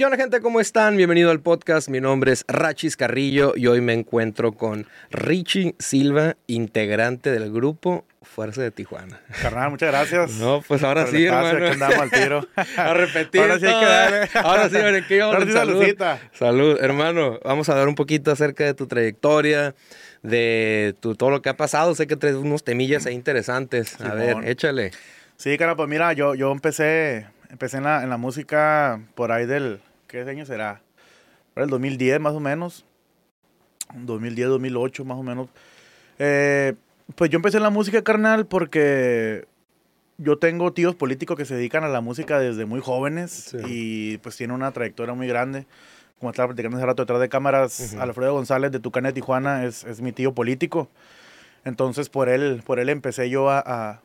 ¿Qué onda gente? ¿Cómo están? Bienvenido al podcast. Mi nombre es Rachis Carrillo y hoy me encuentro con Richie Silva, integrante del grupo Fuerza de Tijuana. Carnal, muchas gracias. No, pues ahora sí, hermano. andamos al tiro. a repetir. Ahora sí hay que darle. Ahora sí, ¿qué ¿qué Ahora sí, salud. Salud, hermano. Vamos a hablar un poquito acerca de tu trayectoria, de tu, todo lo que ha pasado. Sé que traes unos temillas ahí interesantes. A ver, échale. Sí, cara, pues mira, yo, yo empecé, empecé en la, en la música por ahí del ¿qué año será? Para el 2010 más o menos. 2010, 2008 más o menos. Eh, pues yo empecé en la música carnal porque yo tengo tíos políticos que se dedican a la música desde muy jóvenes y pues tiene una trayectoria muy grande. Como estaba platicando hace rato detrás de cámaras, Alfredo González de Tucana de Tijuana es, es, mi tío político. Entonces por él, por él empecé yo a,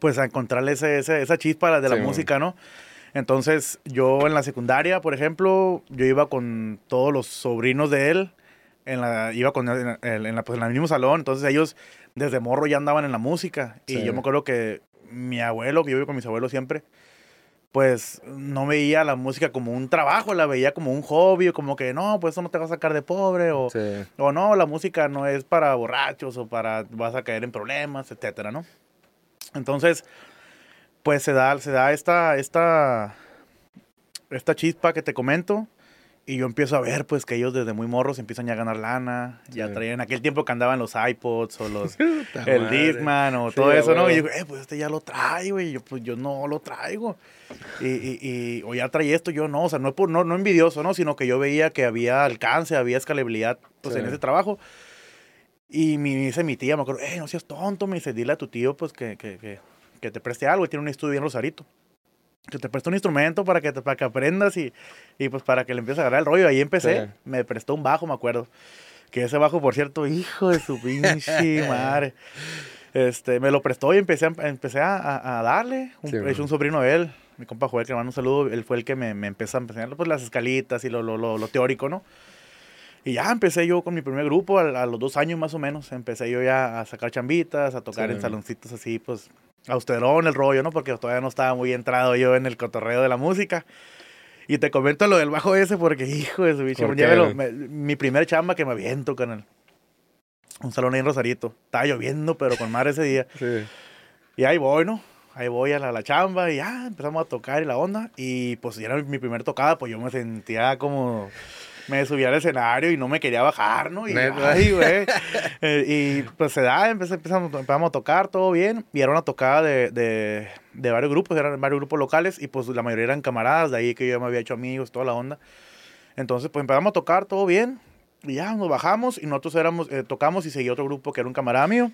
pues a encontrarle ese, esa chispa de la música, ¿no? Entonces, yo en la secundaria, por ejemplo, yo iba con todos los sobrinos de él, en la, iba con en, la, pues, en el mismo salón, entonces ellos desde morro ya andaban en la música. Y yo me acuerdo que mi abuelo, que yo iba con mis abuelos siempre, pues no veía la música como un trabajo, la veía como un hobby, como que no, pues eso no te va a sacar de pobre, o, o no, la música no es para borrachos o para vas a caer en problemas, etcétera, ¿no? Entonces, pues se da, se da esta, esta, esta chispa que te comento. Y yo empiezo a ver, pues, que ellos desde muy morros empiezan ya a ganar lana. Ya traían aquel tiempo que andaban los iPods o los... el Discman o todo eso, ¿no? Y yo eh, pues este ya lo traigo. Y yo, pues yo no lo traigo. Y, y, y o ya traí esto, yo no. O sea, no, no, no envidioso, ¿no? Sino que yo veía que había alcance, había escalabilidad, pues, en ese trabajo. Y me dice mi tía, me acuerdo, eh, no seas tonto. Me dice, dile a tu tío, pues, que, que, que que te preste algo y tiene un estudio bien Rosarito. Que te preste un instrumento para que, te, para que aprendas y, y pues para que le empieces a agarrar el rollo. Ahí empecé, me prestó un bajo, me acuerdo. Que ese bajo, por cierto, hijo de su pinche madre. Este, me lo prestó y empecé a, empecé a, a darle. Un, es un sobrino de él, mi compa Joel, que le mando un saludo. Él fue el que me, me empezó a enseñar pues, las escalitas y lo, lo, lo, lo, teórico, ¿no? Y ya empecé yo con mi primer grupo, a, los dos años más o menos. Empecé yo ya a sacar chambitas, a tocar en saloncitos así, pues austerón el rollo, ¿no? Porque todavía no estaba muy entrado yo en el cotorreo de la música. Y te comento lo del bajo ese porque, hijo de su bicho, mi primer chamba que me aviento con el, un salón ahí en Rosarito. Estaba lloviendo, pero con mar ese día. Sí. Y ahí voy, ¿no? Ahí voy a la, la, chamba y ya empezamos a tocar y la onda. Y pues ya era mi primer tocada, pues yo me sentía como me subí al escenario y no me quería bajar, ¿no? Y, ay, güey. Eh, y pues se da, empezamos, empezamos a tocar, todo bien. Y era una tocada de, de, de, varios grupos, eran varios grupos locales. Y pues la mayoría eran camaradas, de ahí que yo me había hecho amigos, toda la onda. Entonces, pues empezamos a tocar, todo bien. Y ya nos bajamos y nosotros éramos, eh, tocamos y seguía otro grupo que era un camarada mío.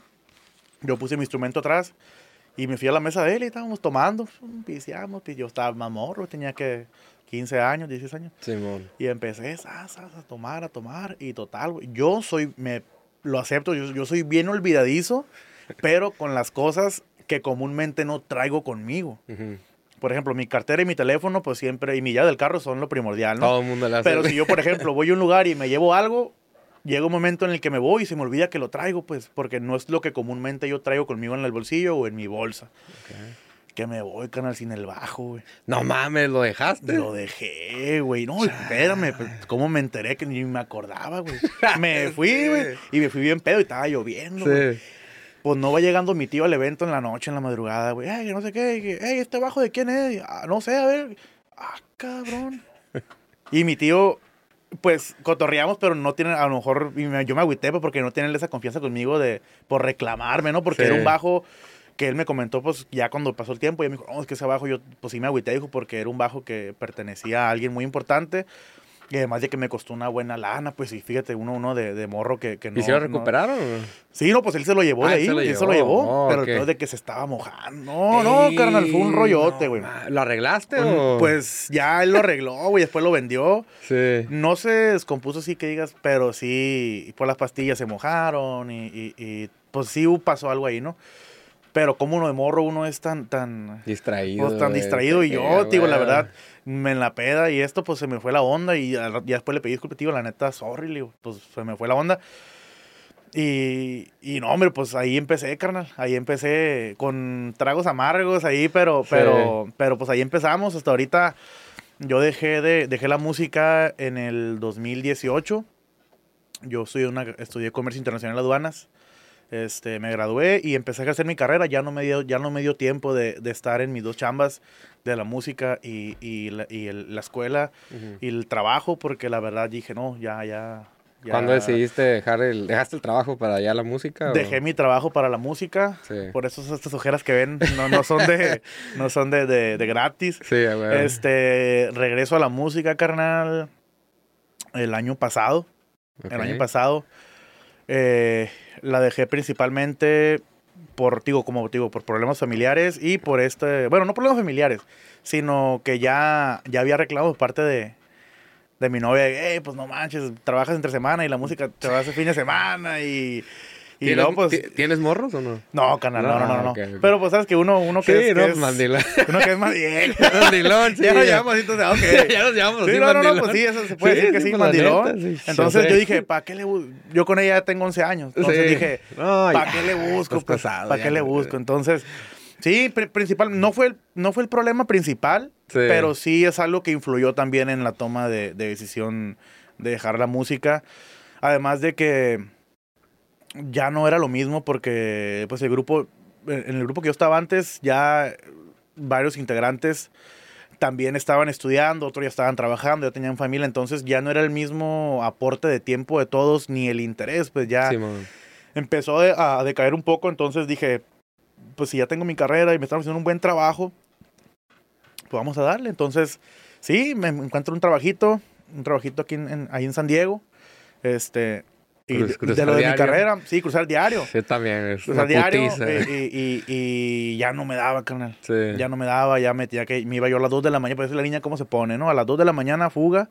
Yo puse mi instrumento atrás y me fui a la mesa de él y estábamos tomando, viciamos, y yo estaba mamorro, tenía que 15 años, 16 años. Simón. Y empecé a tomar, a tomar. Y total, yo soy, me lo acepto, yo, yo soy bien olvidadizo, pero con las cosas que comúnmente no traigo conmigo. Por ejemplo, mi cartera y mi teléfono, pues siempre, y mi llave del carro son lo primordial, ¿no? Todo el mundo Pero si yo, por ejemplo, voy a un lugar y me llevo algo, llega un momento en el que me voy y se me olvida que lo traigo, pues, porque no es lo que comúnmente yo traigo conmigo en el bolsillo o en mi bolsa. Okay que me voy, canal, sin el bajo, güey. No mames, ¿lo dejaste? Lo dejé, güey. No, espérame, pues, ¿cómo me enteré que ni me acordaba, güey? me fui, güey, y me fui bien pedo y estaba lloviendo, güey. Pues no va llegando mi tío al evento en la noche, en la madrugada, güey. Ay, no sé qué. Ey, ¿este bajo de quién es? Ah, no sé, a ver. Ah, cabrón. y mi tío, pues cotorreamos, pero no tiene, a lo mejor, yo me agüité pues, porque no tienen esa confianza conmigo de, por reclamarme, ¿no? Porque era un bajo que él me comentó, pues ya cuando pasó el tiempo, y me dijo, no, es que ese bajo yo, pues sí me agüité, dijo, porque era un bajo que pertenecía a alguien muy importante. Y además de que me costó una buena lana, pues sí, fíjate, uno, uno de, de morro que, que no. ¿Y se lo recuperaron? Sí, no, pues él se lo llevó de ah, ahí, él se lo llevó, pero okay. de que se estaba mojando. No, no, carnal, fue un rollote, güey. ¿Lo arreglaste pues, o...? Pues ya él lo arregló, güey, después lo vendió. Sí. No se descompuso así que digas, pero sí, por las pastillas se mojaron y, y, y pues sí pasó algo ahí, ¿no? Pero como uno de morro, uno es tan, tan... Distraído. Pues, tan distraído. Y yo, digo, la verdad, me en la peda y esto, pues se me fue la onda. Y ya, después le pedí disculpas, digo, la neta, sorry, digo, pues se me fue la onda. Y, y, no, hombre, pues ahí empecé, carnal. Ahí empecé con tragos amargos ahí, pero, pero, pero pues ahí empezamos. Hasta ahorita yo dejé, de, dejé la música en el 2018. Yo estudié, una, estudié comercio internacional aduanas. Este, me gradué y empecé a hacer mi carrera. Ya no me dio, ya no me dio tiempo de, de estar en mis dos chambas de la música y, y, la, y el- la escuela y el trabajo, porque la verdad dije, no, ya, ya. ya ¿Cuándo decidiste dejar el, dejaste el trabajo para allá la música? o- Dejé mi trabajo para la música. Sí. Por eso estas ojeras que ven no, no son de, no son de, de- de gratis. Sí. Este, regreso a la música, carnal, el año pasado. El año pasado. Eh, la dejé principalmente por, digo, como digo, por problemas familiares y por este, bueno, no problemas familiares, sino que ya, ya había reclamos por parte de, de mi novia, hey, pues no manches, trabajas entre semana y la música te va a hacer fin de semana y, y ¿Tienes, luego pues... ti- ¿Tienes morros o no? No, carnal, no, no, no, no. Ah, ok, ok. Pero pues sabes que uno, uno que Sí, es, que no, es- mandilón. uno que es más bien. Mandilón, sí. ya nos así, entonces, ok. ya nos llamamos Sí, así, no, no, no, mandilón. pues sí, eso se puede decir que sí, pues, la mandilón. neta, sí, Entonces sí. yo dije, ¿para qué le busco? Yo con ella ya tengo 11 años. Entonces Sí. dije, No, ¿para qué le busco? Pues, ¿Para qué le no- busco? Entonces, sí, pri- principal, no fue, el, no fue el problema principal, Sí. pero sí es algo que influyó también en la toma de, de decisión de dejar la música. Además de que ya no era lo mismo porque pues el grupo, en el grupo que yo estaba antes, ya varios integrantes también estaban estudiando, otros ya estaban trabajando, ya tenían familia, entonces ya no era el mismo aporte de tiempo de todos ni el interés, pues ya empezó de- a decaer un poco, entonces dije, pues si ya tengo mi carrera y me están haciendo un buen trabajo, pues vamos a darle. Entonces, sí, me encuentro un trabajito, un trabajito aquí en, en- ahí en San Diego, este, y Cruz- de- de lo de mi diario. carrera, sí, cruzar diario. Sí, también es Cruzar diario eh, y, y- y ya no me daba, carnal. Sí. Ya no me daba, ya me, ya que me iba yo a las 2 de la mañana, pues la niña cómo se pone, ¿no? A las 2 de la mañana fuga.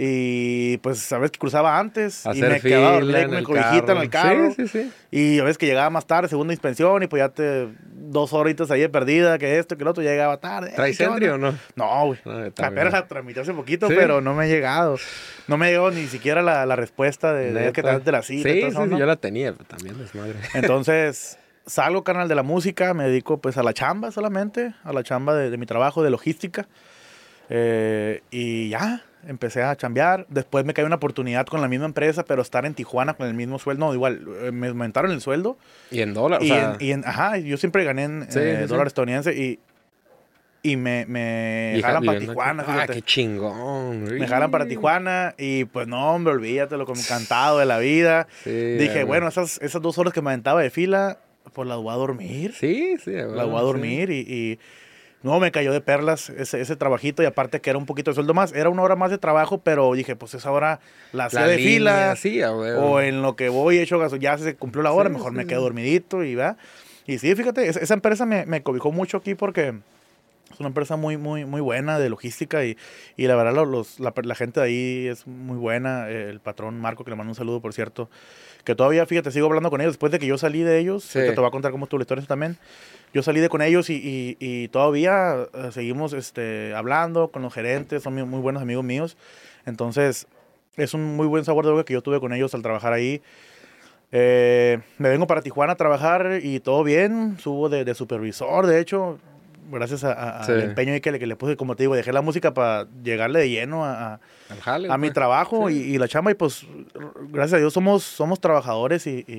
Y pues sabes que cruzaba antes y Hacer me quedaba en con mi el cobijita en el carro. Sí, sí, sí. Y a veces que llegaba más tarde, segunda inspección, y pues ya te dos horitas ahí de perdida, que esto, que lo otro, ya llegaba tarde. ¿Traes o no? No, güey. No. Apenas la tramité hace poquito, pero no me ha llegado. No me llegó ni siquiera la, la respuesta de, de que te de la cita. y Sí, sí, eso, sí, ¿no? yo la tenía, pero también desmadre. Entonces, salgo, canal de la música, me dedico pues a la chamba solamente, a la chamba de, de mi trabajo de logística. Eh, y ya, empecé a chambear. Después me cayó una oportunidad con la misma empresa, pero estar en Tijuana con el mismo sueldo. No, igual, eh, me aumentaron el sueldo. Y en dólar, o y, sea, en, y en- ajá, yo siempre gané en Sí, eh, sí, dólar estadounidense y, y me, me y jalan para Tijuana. aquí. Ah, fíjate. qué chingón. Me jalan para Tijuana y pues no, hombre, olvídate, lo como encantado de la vida. Sí, Dije, güey. bueno, esas, esas dos horas que me aventaba de fila, pues las voy a dormir. Sí, sí. La voy a dormir y, y no, me cayó de perlas ese, ese trabajito y aparte que era un poquito de sueldo más. Era una hora más de trabajo, pero dije, pues esa hora la hacía de línea, fila Sí, o en lo que voy hecho gaso, ya se cumplió la hora, Sí, mejor sí, me quedo dormidito y va. Y sí, fíjate, esa, esa empresa me, me cobijó mucho aquí porque es una empresa muy, muy, muy buena de logística y, y la verdad los, los- la, la gente de ahí es muy buena. El patrón Marco, que le mando un saludo, por cierto, que todavía, fíjate, sigo hablando con ellos después de que yo salí de ellos. Sí. te voy a contar cómo estuvo la historia también. Yo salí de con ellos y, y- y todavía eh, seguimos este, hablando con los gerentes, son muy, muy buenos amigos míos. Entonces, es un muy buen sabor de boca que yo tuve con ellos al trabajar ahí. Eh, me vengo para Tijuana a trabajar y todo bien. Subo de, de supervisor, de hecho, gracias a- a- al empeño que le, que le puse, como te digo, dejé la música para llegarle de lleno a, a- jale, a mi pues. trabajo Sí. y, y la chamba. Y pues, gracias a Dios, somos, somos trabajadores y, y,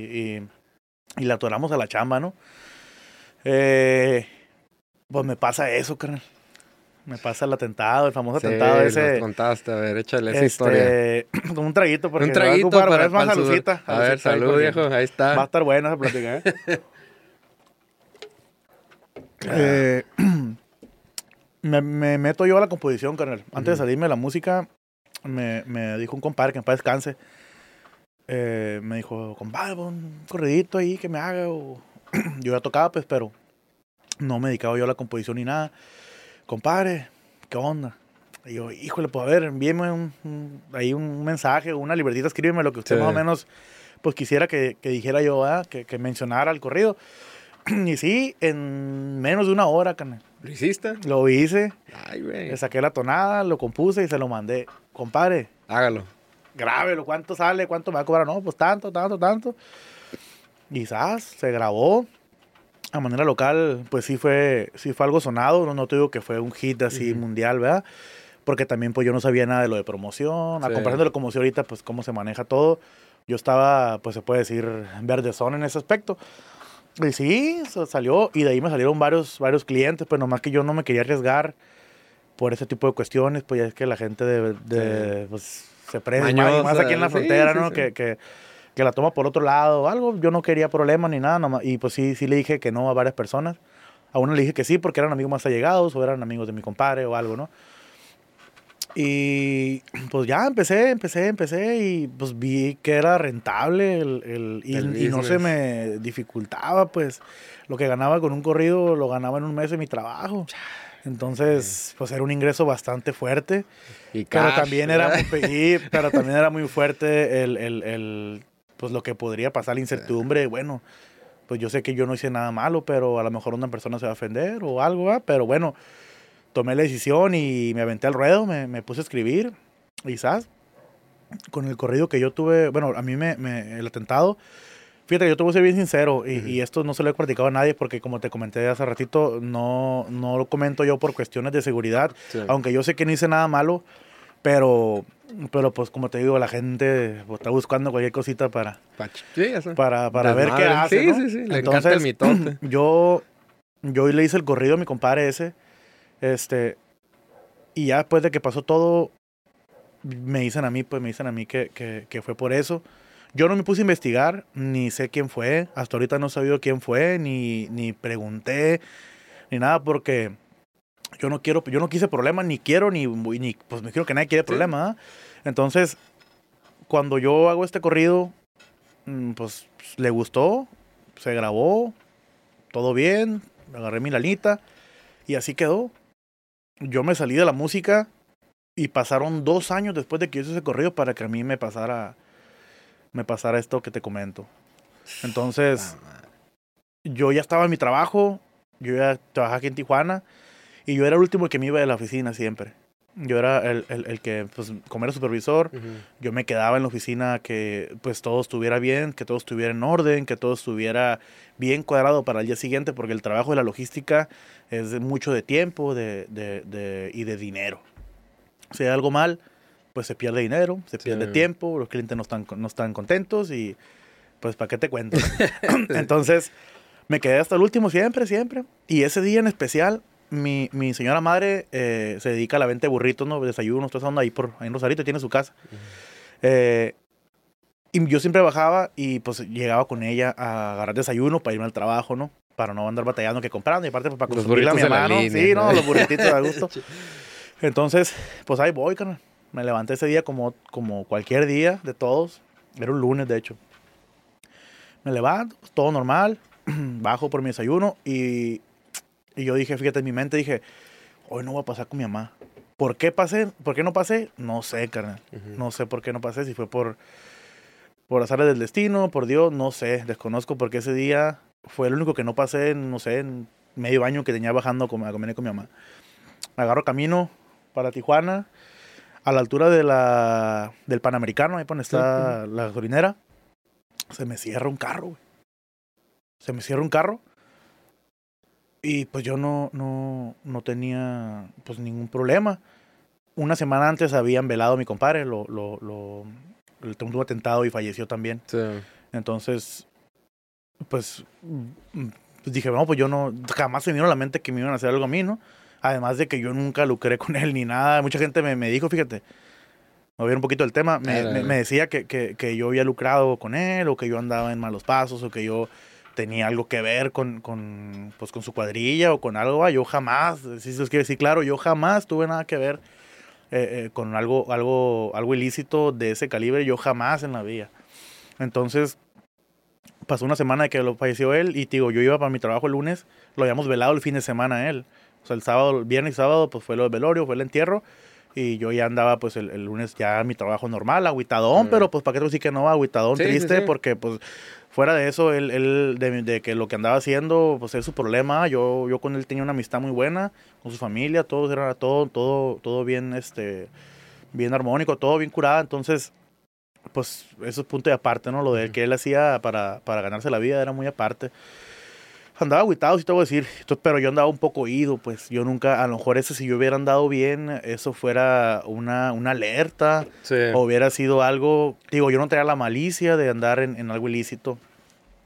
y- le atoramos a la chamba, ¿no? Eh, pues me pasa eso, carnal. Me pasa el atentado, el famoso Sí, atentado ese. contaste, a ver, échale esa historia. Este, con un traguito, porque Un a traguito para, más para sudor. salucita, A ver, salucita ahí, salud, viejo, ahí Va a está. estar buena esa plática, ¿eh? Eh, me, me meto yo a la composición, carnal. Antes de salirme de la música, me, me dijo un compadre que en paz descanse. Eh, me dijo, compadre, un corridito ahí que me haga. o-". yo ya tocaba, pues, pero no me dedicaba yo a la composición ni nada. Compadre, ¿qué onda? Y yo, híjole, pues a ver, envíeme un, un- ahí un mensaje, una libretita, escríbeme lo que usted Sí. más o menos pues quisiera que, que dijera yo, ¿verdad? que, que mencionara el corrido. Y sí, en menos de una hora, carnal. ¿Lo hiciste? Lo hice, Ay, güey. le saqué la tonada, lo compuse y se lo mandé. Compadre, Hágalo. grábelo, ¿cuánto sale? ¿Cuánto me va a cobrar? No, pues tanto, tanto, tanto. ¿sabes? se grabó. A manera local, pues sí fue, sí fue algo sonado. No, no te digo que fue un hit así Ujú. mundial, ¿verdad? porque también pues yo no sabía nada de lo de promoción, a Sí. comparación de lo como si ahorita, pues cómo se maneja todo, yo estaba, pues se puede decir, verdezón en ese aspecto. Y sí, sa- salió, y de ahí me salieron varios, varios clientes, pues nomás que yo no me quería arriesgar por ese tipo de cuestiones, pues ya es que la gente de, de, pues, se prende, y más aquí en la Mañosa, sí, frontera, sí, ¿no? sí. Que, que, que la toma por otro lado o algo, yo no quería problemas ni nada, nomás, y pues sí, sí le dije que no a varias personas. A uno le dije que sí porque eran amigos más allegados o eran amigos de mi compadre o algo, ¿no? Y pues ya empecé, empecé, empecé y pues vi que era rentable el, el- y, El y no se me dificultaba, pues. Lo que ganaba con un corrido lo ganaba en un mes de mi trabajo. Entonces, pues era un ingreso bastante fuerte, Y pero cash, también era muy, sí, pero también era muy fuerte el, el- el, pues lo que podría pasar, la incertidumbre, bueno, pues yo sé que yo no hice nada malo, pero a lo mejor una persona se va a ofender o algo, ¿va? pero bueno, tomé la decisión y me aventé al ruedo, me, me puse a escribir, quizás, con el corrido que yo tuve, bueno, a mí me, me- el atentado, fíjate, yo te voy a ser bien sincero, y, y esto no se lo he platicado a nadie porque como te comenté hace ratito, no, no lo comento yo por cuestiones de seguridad, Sí. aunque yo sé que no hice nada malo, pero, pero pues como te digo, la gente pues, está buscando cualquier cosita para, Sí, para, para ver qué hace. Sí, ¿no? sí, sí, le encanta el mitote. Yo, yo le hice el corrido a mi compadre ese. Este. Y ya después de que pasó todo, me dicen a mí, pues me dicen a mí que, que, que fue por eso. Yo no me puse a investigar, ni sé quién fue. Hasta ahorita no he sabido quién fue, ni, ni pregunté, ni nada, porque yo no quiero, yo no quise problemas, ni quiero, ni, ni pues me quiero que nadie quiera problemas. ¿ah? Entonces, cuando yo hago este corrido, mm, pues le gustó, se grabó, todo bien, agarré mi lanita y así quedó. Yo me salí de la música y pasaron dos años después de que hice ese corrido para que a mí me pasara, me pasara esto que te comento. Entonces, yo ya estaba en mi trabajo, yo ya trabajaba aquí en Tijuana y yo era el último que me iba de la oficina siempre. Yo era el, el- el que, pues, como era supervisor, yo me quedaba en la oficina que pues todo estuviera bien, que todo estuviera en orden, que todo estuviera bien cuadrado para el día siguiente, porque el trabajo de la logística es mucho de tiempo de, de- de- y de dinero. Si hay algo mal, pues se pierde dinero, se Sí. pierde tiempo, los clientes no están, no están contentos y pues ¿para qué te cuento? Entonces me quedé hasta el último siempre, siempre. Y ese día en especial, mi, mi señora madre eh, se dedica a la venta de burritos, ¿no? Desayunos, toda esa onda ahí, por, ahí en Rosarito, tiene su casa. Eh, y yo siempre bajaba y pues llegaba con ella a agarrar desayuno para irme al trabajo, ¿no? Para no andar batallando que comprando y aparte pues, para Los consumirle a mi burritos en la mamá, ¿no? línea, Sí, ¿no? no, los burrititos a gusto. Entonces, pues ahí voy, carnal. Me levanté ese día como, como cualquier día de todos. Era un lunes, de hecho. Me levanto, pues, todo normal. Bajo por mi desayuno y, y yo dije, fíjate, en mi mente dije, hoy no voy a pasar con mi mamá. ¿Por qué pasé? ¿Por qué no pasé? No sé, carnal. Ujú. No sé por qué no pasé, si fue por, por azares del destino, por Dios, no sé, desconozco porque ese día fue el único que no pasé, no sé, en medio año que tenía bajando a comer con mi mamá. Agarro camino para Tijuana, a la altura de la, del Panamericano, ahí donde está la gasolinera, se me cierra un carro, güey. Se me cierra un carro. Y pues yo no, no, no tenía pues ningún problema. Una semana antes habían velado a mi compadre, lo, lo, lo, tuvo un atentado y falleció también. Sí. Entonces, pues, mm, pues dije, no, pues yo no, jamás se me vino a la mente que me iban a hacer algo a mí, ¿no? Además de que yo nunca lucré con él ni nada. Mucha gente me, me dijo, fíjate, me voy a ir un poquito del tema, me, me- me decía que, que, que yo había lucrado con él o que yo andaba en malos pasos o que yo tenía algo que ver con, con, pues, con su cuadrilla o con algo. ah, Yo jamás, si se quiere decir claro, yo jamás tuve nada que ver eh, eh, con algo, algo, algo ilícito de ese calibre, yo jamás en la vida. Entonces, pasó una semana que lo falleció él y digo, yo iba para mi trabajo el lunes, lo habíamos velado el fin de semana él. O sea, el sábado, viernes y sábado, pues fue lo del velorio, fue el entierro. Y yo ya andaba, pues, el, el lunes ya a mi trabajo normal, agüitadón, Sí. pero pues, ¿para qué decir que no? Agüitadón, Sí, triste, sí. porque, pues, fuera de eso, él, él de, de que lo que andaba haciendo, pues, es su problema. Yo, yo con él tenía una amistad muy buena, con su familia, todos era todo, todo, todo bien, este, bien armónico, todo bien curado. Entonces, pues, eso es punto de aparte, ¿no? Lo de que él hacía para, para ganarse la vida era muy aparte. Andaba agüitado, sí te voy a decir, pero yo andaba un poco oído, pues yo nunca, a lo mejor ese si yo hubiera andado bien, eso fuera una, una alerta, Sí. o hubiera sido algo, digo, yo no tenía la malicia de andar en, en algo ilícito.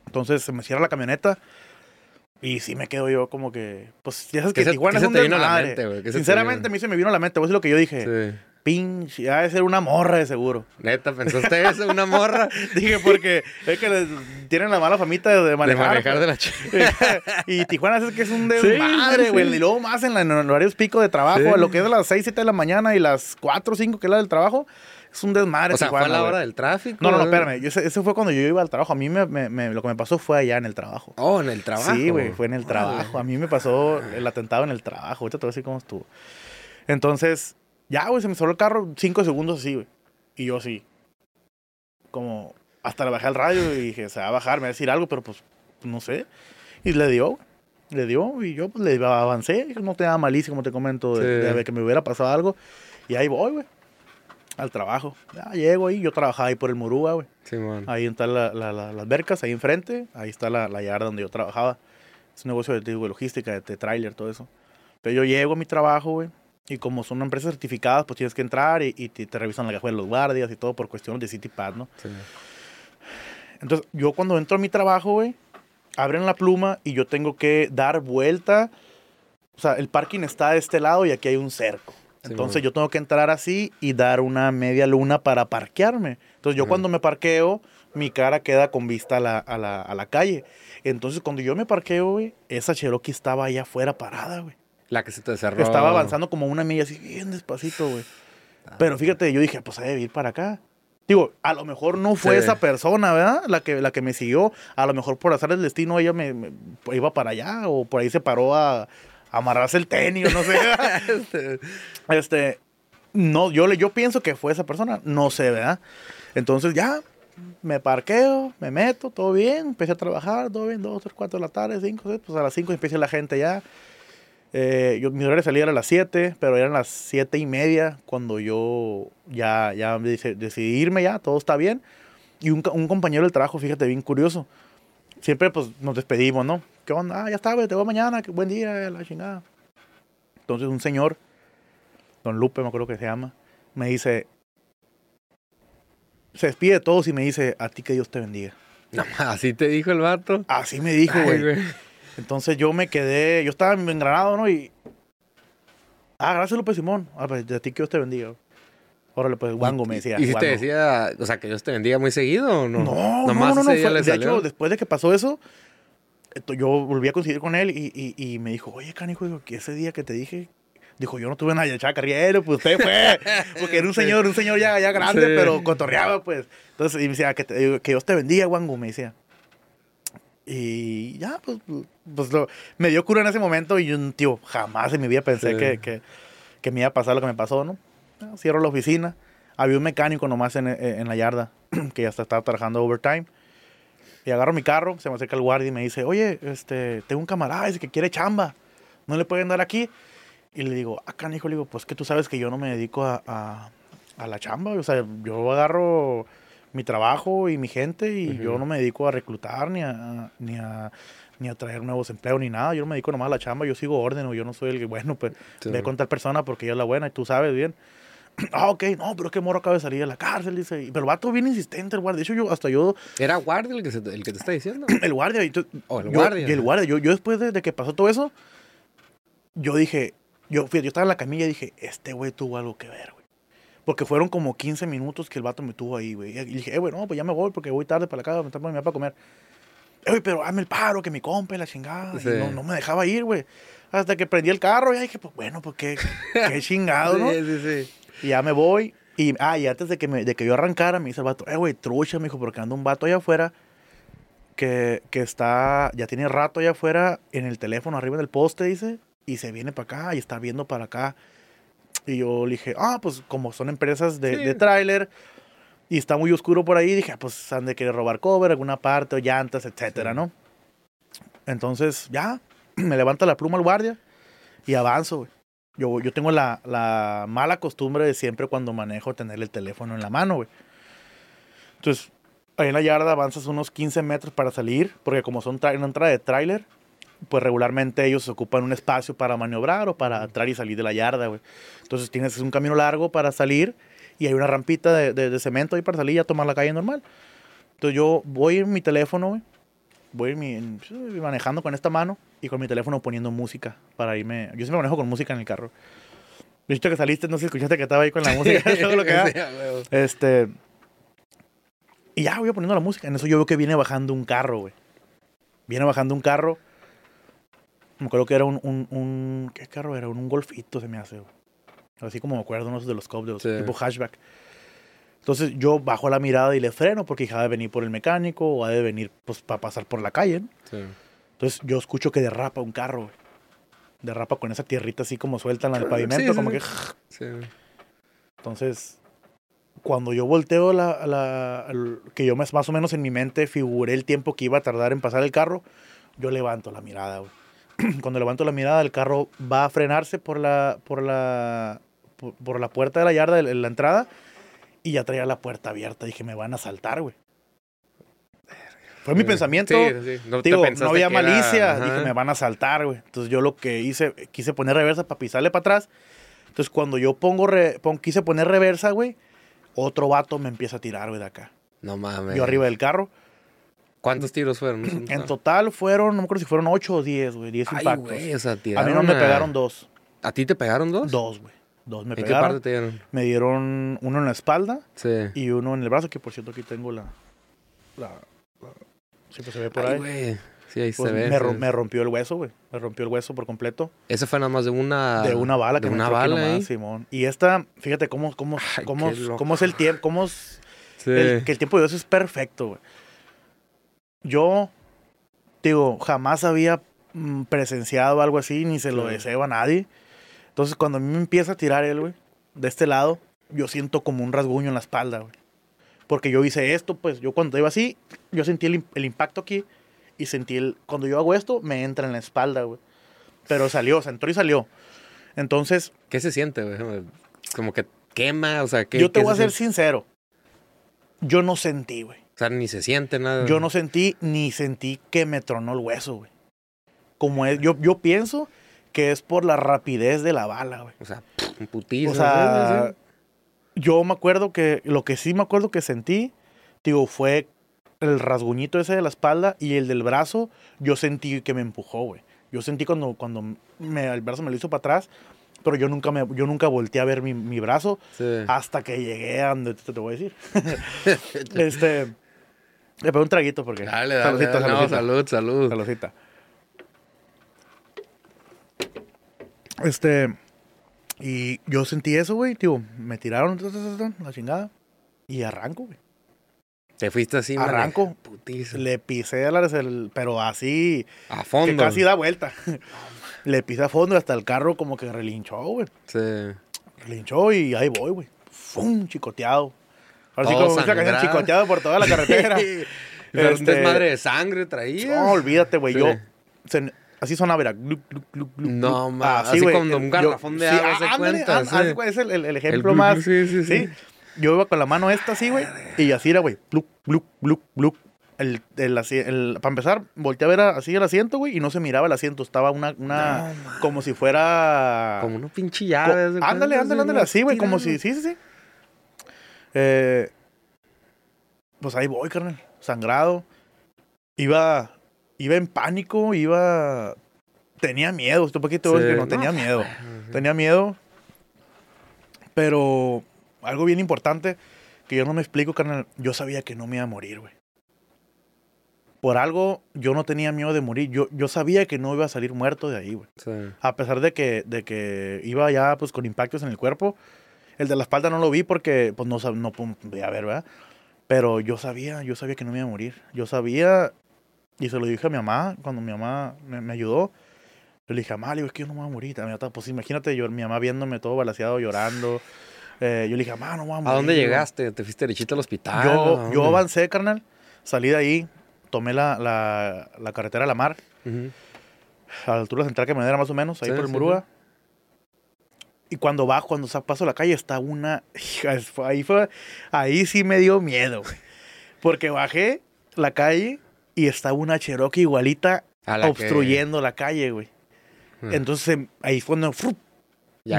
Entonces se me cierra la camioneta y sí me quedo yo como que, pues ya sabes ¿Qué que Tijuana es se un desmadre. Sinceramente a mí se me vino a la mente, pues es lo que yo dije, Sí. Pinche, ha de ser una morra de seguro. Neta, ¿pensaste eso? ¿Una morra? Dije, porque es que les- tienen la mala famita de, manejar. de manejar de la ch... y Tijuana es que es un desmadre, güey. sí. Y luego más en, la- en los horarios pico de trabajo, Sí. a lo que es a las 6, 7 de la mañana y las 4, 5 que es la del trabajo, es un desmadre. O sea, Tijuana, fue a la hora del tráfico. No, no, no, espérame. yo- Ese, ese fue cuando yo iba al trabajo. A mí me, me- me- lo que me pasó fue allá en el trabajo. Oh, en el trabajo. Sí, güey, fue en el trabajo. A mí me pasó el atentado en el trabajo. Ahorita te voy a decir cómo estuvo. Entonces, ya, güey, se me cerró el carro cinco segundos así, güey. Y yo así, como, hasta le bajé al radio y dije, se va a bajar, me va a decir algo, pero pues, no sé. Y le dio, le dio, y yo pues le avancé. No tenía malicia, como te comento, de, Sí. de que me hubiera pasado algo. Y ahí voy, güey, al trabajo. Ya llego ahí, yo trabajaba ahí por el Murúa, güey. Simón. Ahí están la- la- la- las vercas, ahí enfrente. Ahí está la, la yarda donde yo trabajaba. Es un negocio de, digo, logística, de, de tráiler, todo eso. Pero yo llego a mi trabajo, güey. Y como son empresas certificadas, pues tienes que entrar y, y te, te revisan la cajuela de los guardias y todo por cuestiones de City Pass, ¿no? Sí. Entonces, yo cuando entro a mi trabajo, güey, abren la pluma y yo tengo que dar vuelta. O sea, el parking está de este lado y aquí hay un cerco. Sí, Entonces, bueno. yo tengo que entrar así y dar una media luna para parquearme. Entonces, yo cuando me parqueo, mi cara queda con vista a la, a la, a la calle. Entonces, cuando yo me parqueo, güey, esa Cherokee estaba allá afuera parada, güey. La que se te cerró. Estaba avanzando como una milla así, bien despacito, güey. Ah. Pero fíjate, yo dije, pues debe ir para acá. Digo, a lo mejor no fue Sí. esa persona, ¿verdad? La que, la que me siguió. A lo mejor por hacer el destino ella me, me- iba para allá o por ahí se paró a, a amarrarse el tenis o no sé. Este, este, no, yo, le- yo pienso que fue esa persona, no sé, ¿verdad? Entonces ya, me parqueo, me meto, todo bien, empecé a trabajar, todo bien, dos, tres, cuatro de la tarde, cinco, seis, pues a las cinco empieza la gente ya. Eh, yo, mi horario de salida era a las 7, pero eran las siete y media cuando yo ya, ya dec- decidí irme ya, todo está bien. Y un, un compañero del trabajo, fíjate, bien curioso. Siempre pues nos despedimos, ¿no? ¿Qué onda? Ah, ya está, güey, te veo mañana, qué buen día, la chingada. Entonces un señor, don Lupe me acuerdo que se llama, me dice, se despide de todos y me dice, a ti que Dios te bendiga. no, así te dijo el vato. Así me dijo, güey. Entonces yo me quedé, yo estaba en Granado, ¿no? Y. Ah, gracias, Lupe Simón. Ah, pues de ti que Dios te bendiga. Órale, pues, Wango me decía. ¿Y si te decía, o sea, que Dios te bendiga muy seguido o no? No, no, Nomás no, no. día fue- de salió. hecho, después de que pasó eso, yo volví a coincidir con él y, y, y me dijo, oye, canijo, digo, que ese día que te dije, dijo, yo no tuve nada de echar carriero, pues usted fue. Porque era un señor, un señor ya, ya grande, Sí. pero cotorreaba, pues. Entonces, y me decía, que, te- que Dios te bendiga, Wango, me decía. Y ya, pues, pues lo- me dio cura en ese momento y yo, tío, jamás en mi vida pensé Sí. que, que, que me iba a pasar lo que me pasó, ¿no? Ya, Cierro la oficina. Había un mecánico nomás en, en la yarda que ya estaba trabajando overtime. Y agarro mi carro, se me acerca el guardia y me dice, oye, este, tengo un camarada dice que quiere chamba. ¿No le pueden dar aquí? Y le digo, ah, canijo, le digo, pues que tú sabes que yo no me dedico a, a, a la chamba. O sea, yo agarro mi trabajo y mi gente y Ujú. yo no me dedico a reclutar ni a, ni a ni a traer nuevos empleos ni nada. Yo no me dedico nomás a la chamba, yo sigo orden o yo no soy el que, bueno, pues Sí. ve con tal persona porque ella es la buena y tú sabes bien. ah, ok, no, pero es que Moro acaba de salir de la cárcel, dice. Pero el vato bien insistente, el guardia. De hecho, yo, hasta yo, ¿Era guardia el que, se- el que te está diciendo? el guardia, y tú- Oh, el yo- guardia. y el guardia, yo, yo después de, de que pasó todo eso, yo dije, yo, yo estaba en la camilla y dije, este güey tuvo algo que ver, güey. Porque fueron como 15 minutos que el vato me tuvo ahí, güey. Y dije, eh, güey, no, pues ya me voy porque voy tarde para la casa, me está mi papá a comer. Güey, pero hazme el paro, que me compre la chingada. Sí. Y no, no me dejaba ir, güey. Hasta que prendí el carro y dije, pues bueno, pues qué, qué chingado, ¿no? Sí, sí, sí. Y ya me voy. Y, ah, y antes de que, me, de que yo arrancara, me dice el vato, eh, güey, trucha, me dijo, porque anda un vato allá afuera que, que está, ya tiene rato allá afuera en el teléfono arriba del poste, dice, y se viene para acá y está viendo para acá. Y yo le dije, ah, pues como son empresas de, Sí. de tráiler y está muy oscuro por ahí, dije, ah, pues han de querer robar cover, alguna parte, o llantas, etcétera, Sí. ¿no? Entonces, ya, me levanta la pluma el guardia y avanzo, güey. Yo, yo tengo la, la mala costumbre de siempre cuando manejo tener el teléfono en la mano, güey. Entonces, ahí en la yarda avanzas unos 15 metros para salir, porque como son una entrada de tráiler, pues regularmente ellos ocupan un espacio para maniobrar o para entrar y salir de la yarda, güey. Entonces tienes un camino largo para salir y hay una rampita de, de- de cemento ahí para salir y a tomar la calle normal. Entonces yo voy en mi teléfono, güey. Voy en mi- en- manejando con esta mano y con mi teléfono poniendo música para irme. Yo siempre manejo con música en el carro. Viste que saliste, no sé si escuchaste que estaba ahí con la música. lo que. Este. Y ya voy poniendo la música. En eso yo veo que viene bajando un carro, güey. Viene bajando un carro. Me acuerdo que era un, un, un- ¿Qué carro era? Un, un golfito se me hace, güey. Así como me acuerdo, no sé, de los los Sí. tipo hatchback. Entonces yo bajo la mirada y le freno porque ha de venir por el mecánico o ha de venir pues para pasar por la calle. ¿no? Sí. Entonces yo escucho que derrapa un carro. Derrapa con esa tierrita así como suelta en el pavimento, sí, como que... Entonces, cuando yo volteo la, la- al- que yo más, más o menos en mi mente figuré el tiempo que iba a tardar en pasar el carro, yo levanto la mirada, güey. Cuando levanto la mirada, el carro va a frenarse por la, por la, por, por la puerta de la yarda, de la entrada, y ya traía la puerta abierta. Dije, me van a saltar, güey. Fue mi pensamiento. Sí, sí. No Digo, no había era- malicia. Dije, me van a saltar, güey. Entonces yo lo que hice, quise poner reversa para pisarle para atrás. Entonces cuando yo pongo, re- pon- quise poner reversa, güey, otro vato me empieza a tirar, güey, de acá. No mames. Yo arriba del carro. ¿Cuántos tiros fueron? En total fueron, no me acuerdo si fueron 8 o 10, güey, 10 Ay, impactos. güey, o sea, a mí no me pegaron dos. ¿A ti te pegaron dos? Dos, güey. Dos me ¿En qué pegaron. parte te dieron? Me dieron uno en la espalda Sí. y uno en el brazo, que por cierto aquí tengo la... la, la- sí, pues se ve por Ay, ahí. güey. Sí, ahí Pues se ve. me, me rompió el hueso, güey. Me rompió el hueso por completo. Ese fue nada más de una... de una bala que de me una aquí bala nomás. Simón. Y esta, fíjate cómo, cómo, Ay, cómo, qué cómo es el tiempo, cómo es Sí. el- que el tiempo de Dios es perfecto, güey. Yo, digo, jamás había mm, presenciado algo así, ni se lo Sí. deseo a nadie. Entonces, cuando a mí me empieza a tirar él, güey, de este lado, yo siento como un rasguño en la espalda, güey. Porque yo hice esto, pues, yo cuando iba así, yo sentí el, im- el impacto aquí y sentí el... Cuando yo hago esto, me entra en la espalda, güey. Pero salió, o sea, entró y salió. Entonces, ¿Qué se siente, güey? Como que quema, o sea, ¿qué yo te qué voy a se ser siente? sincero. Yo no sentí, güey. O sea, ni se siente nada. Yo no sentí ni sentí que me tronó el hueso, güey. Como es, yo, yo pienso que es por la rapidez de la bala, güey. O sea, un putizo. O sea, yo me acuerdo que lo que sí me acuerdo que sentí, digo, fue el rasguñito ese de la espalda y el del brazo, yo sentí que me empujó, güey. Yo sentí cuando, cuando me, el brazo me lo hizo para atrás, pero yo nunca, me, yo nunca volteé a ver mi, mi brazo Sí. hasta que llegué a donde te, te voy a decir. este, le pego un traguito porque... Dale, dale. Saludcita, dale. No, salud, salud. Saludcita. Este. Y yo sentí eso, güey, tío. Me tiraron la chingada. Y arranco, güey. Te fuiste así, Arranco. Putiza. Le pisé, al acel- pero así, A que fondo. casi da vuelta. Le pisé a fondo y hasta el carro como que relinchó, güey. Sí. Relinchó y ahí voy, güey. ¡Fum! Chicoteado. Ahora sí como esa canción, chicoteado por toda la carretera. Pero un Este- desmadre de sangre traía. No, olvídate, güey. Sí. Yo. se- así sonaba, era. gluc, gluc, gluc, No, gluc. ma, así el- un garrafón de agua, ¿se ándale, cuenta? ah, Es el, el- ejemplo más. Sí, sí, sí. Yo iba con la mano esta así, güey. Y así era, güey. Bluc, bluc, bluc, bluc. El, el, el- para empezar, volteé a ver así el asiento, güey, y no se miraba el asiento. Estaba una, una No, como si fuera. Como una pinche co- llave. de ándale, ándale, ándale, así, güey, como si, sí, sí, sí. Eh, pues ahí voy, carnal. Sangrado. Iba, iba en pánico, iba. Tenía miedo. Esto poquito Sí. que no tenía No, miedo. Tenía miedo. Pero algo bien importante que yo no me explico, carnal. Yo sabía que no me iba a morir, güey. Por algo yo no tenía miedo de morir. Yo, yo sabía que no iba a salir muerto de ahí, güey. Sí. A pesar de que, de que iba ya pues con impactos en el cuerpo. El de la espalda no lo vi porque pues no, sab- no podía ver, ¿verdad? Pero yo sabía, yo sabía que no me iba a morir. Yo sabía, y se lo dije a mi mamá cuando mi mamá me, me ayudó. Yo le dije, mamá, es que yo no me voy a morir. Mi mamá, Pues imagínate yo, mi mamá viéndome todo balaseado, llorando. Eh, yo le dije, mamá, no me voy a morir. ¿A dónde llegaste? ¿Te fuiste derechito al hospital? ¿A Yo, yo avancé, carnal. Salí de ahí, tomé la, la, la carretera a la mar Ujú. a la altura central que me era más o menos, ahí Sí, por el sí, Murúa. Y cuando bajo, cuando paso la calle, está una. Ahí, fue, ahí sí me dio miedo. Porque bajé la calle y está una Cherokee igualita que- obstruyendo la calle, güey. Hmm. Entonces em, ahí fue cuando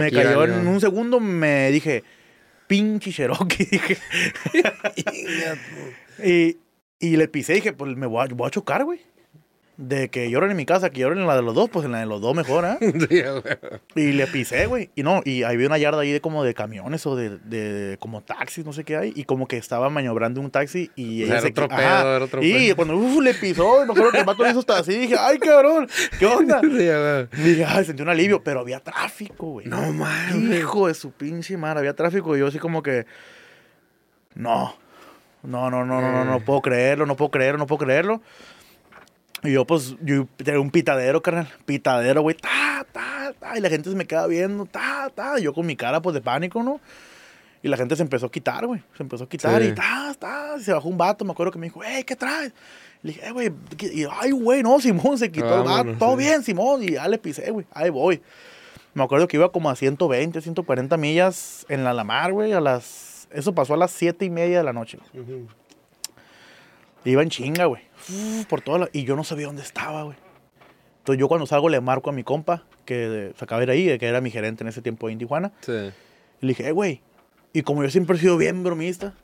me cayó valió. en un segundo, me dije, pinche Cherokee, dije. y, y le pisé, dije, pues me voy a, voy a chocar, güey. De que lloren en mi casa, que lloren en la de los dos, pues en la de los dos mejor, ¿ah? Sí. Y le pisé, güey. Y no, y había una yarda ahí de como de camiones o de, de como taxis, no sé qué hay. Y como que estaba maniobrando un taxi y O sea, ella era se otro pedo, era otro Y pedo. cuando uf, le pisó, no creo que el vato hizo hasta así. Dije, ay, cabrón, ¿qué onda? Sí. Y dije, ay, sentí un alivio, pero había tráfico, güey. No mames. Hijo de su pinche madre, había tráfico. Y yo así como que, no, no, no, no, no, no, no Eh. puedo creerlo, no puedo creerlo, no puedo creerlo. Y yo, pues, yo tenía un pitadero, carnal. Pitadero, güey. Ta, ta, ta. Y la gente se me queda viendo, ta, ta. Y yo con mi cara, pues, de pánico, ¿no? Y la gente se empezó a quitar, güey. Se empezó a quitar Sí. y ta, ta. Se bajó un vato, me acuerdo que me dijo, hey, ¿qué traes? Le dije, eh, güey. ¿qué-?" Y, ay, güey, no, Simón se quitó el vato. Vámonos, Todo sí. bien, Simón. Y ya le pisé, güey. Ahí voy. Me acuerdo que iba como a 120, 140 millas en la Lamar, güey. A las... Eso pasó a las 7 y media de la noche. Iba en chinga, güey. Por toda la- Y yo no sabía dónde estaba, güey. Entonces yo cuando salgo le marco a mi compa, que se acaba de ir ahí, que era mi gerente en ese tiempo en Tijuana. Sí. Y le dije, eh, güey. Y como yo siempre he sido bien bromista,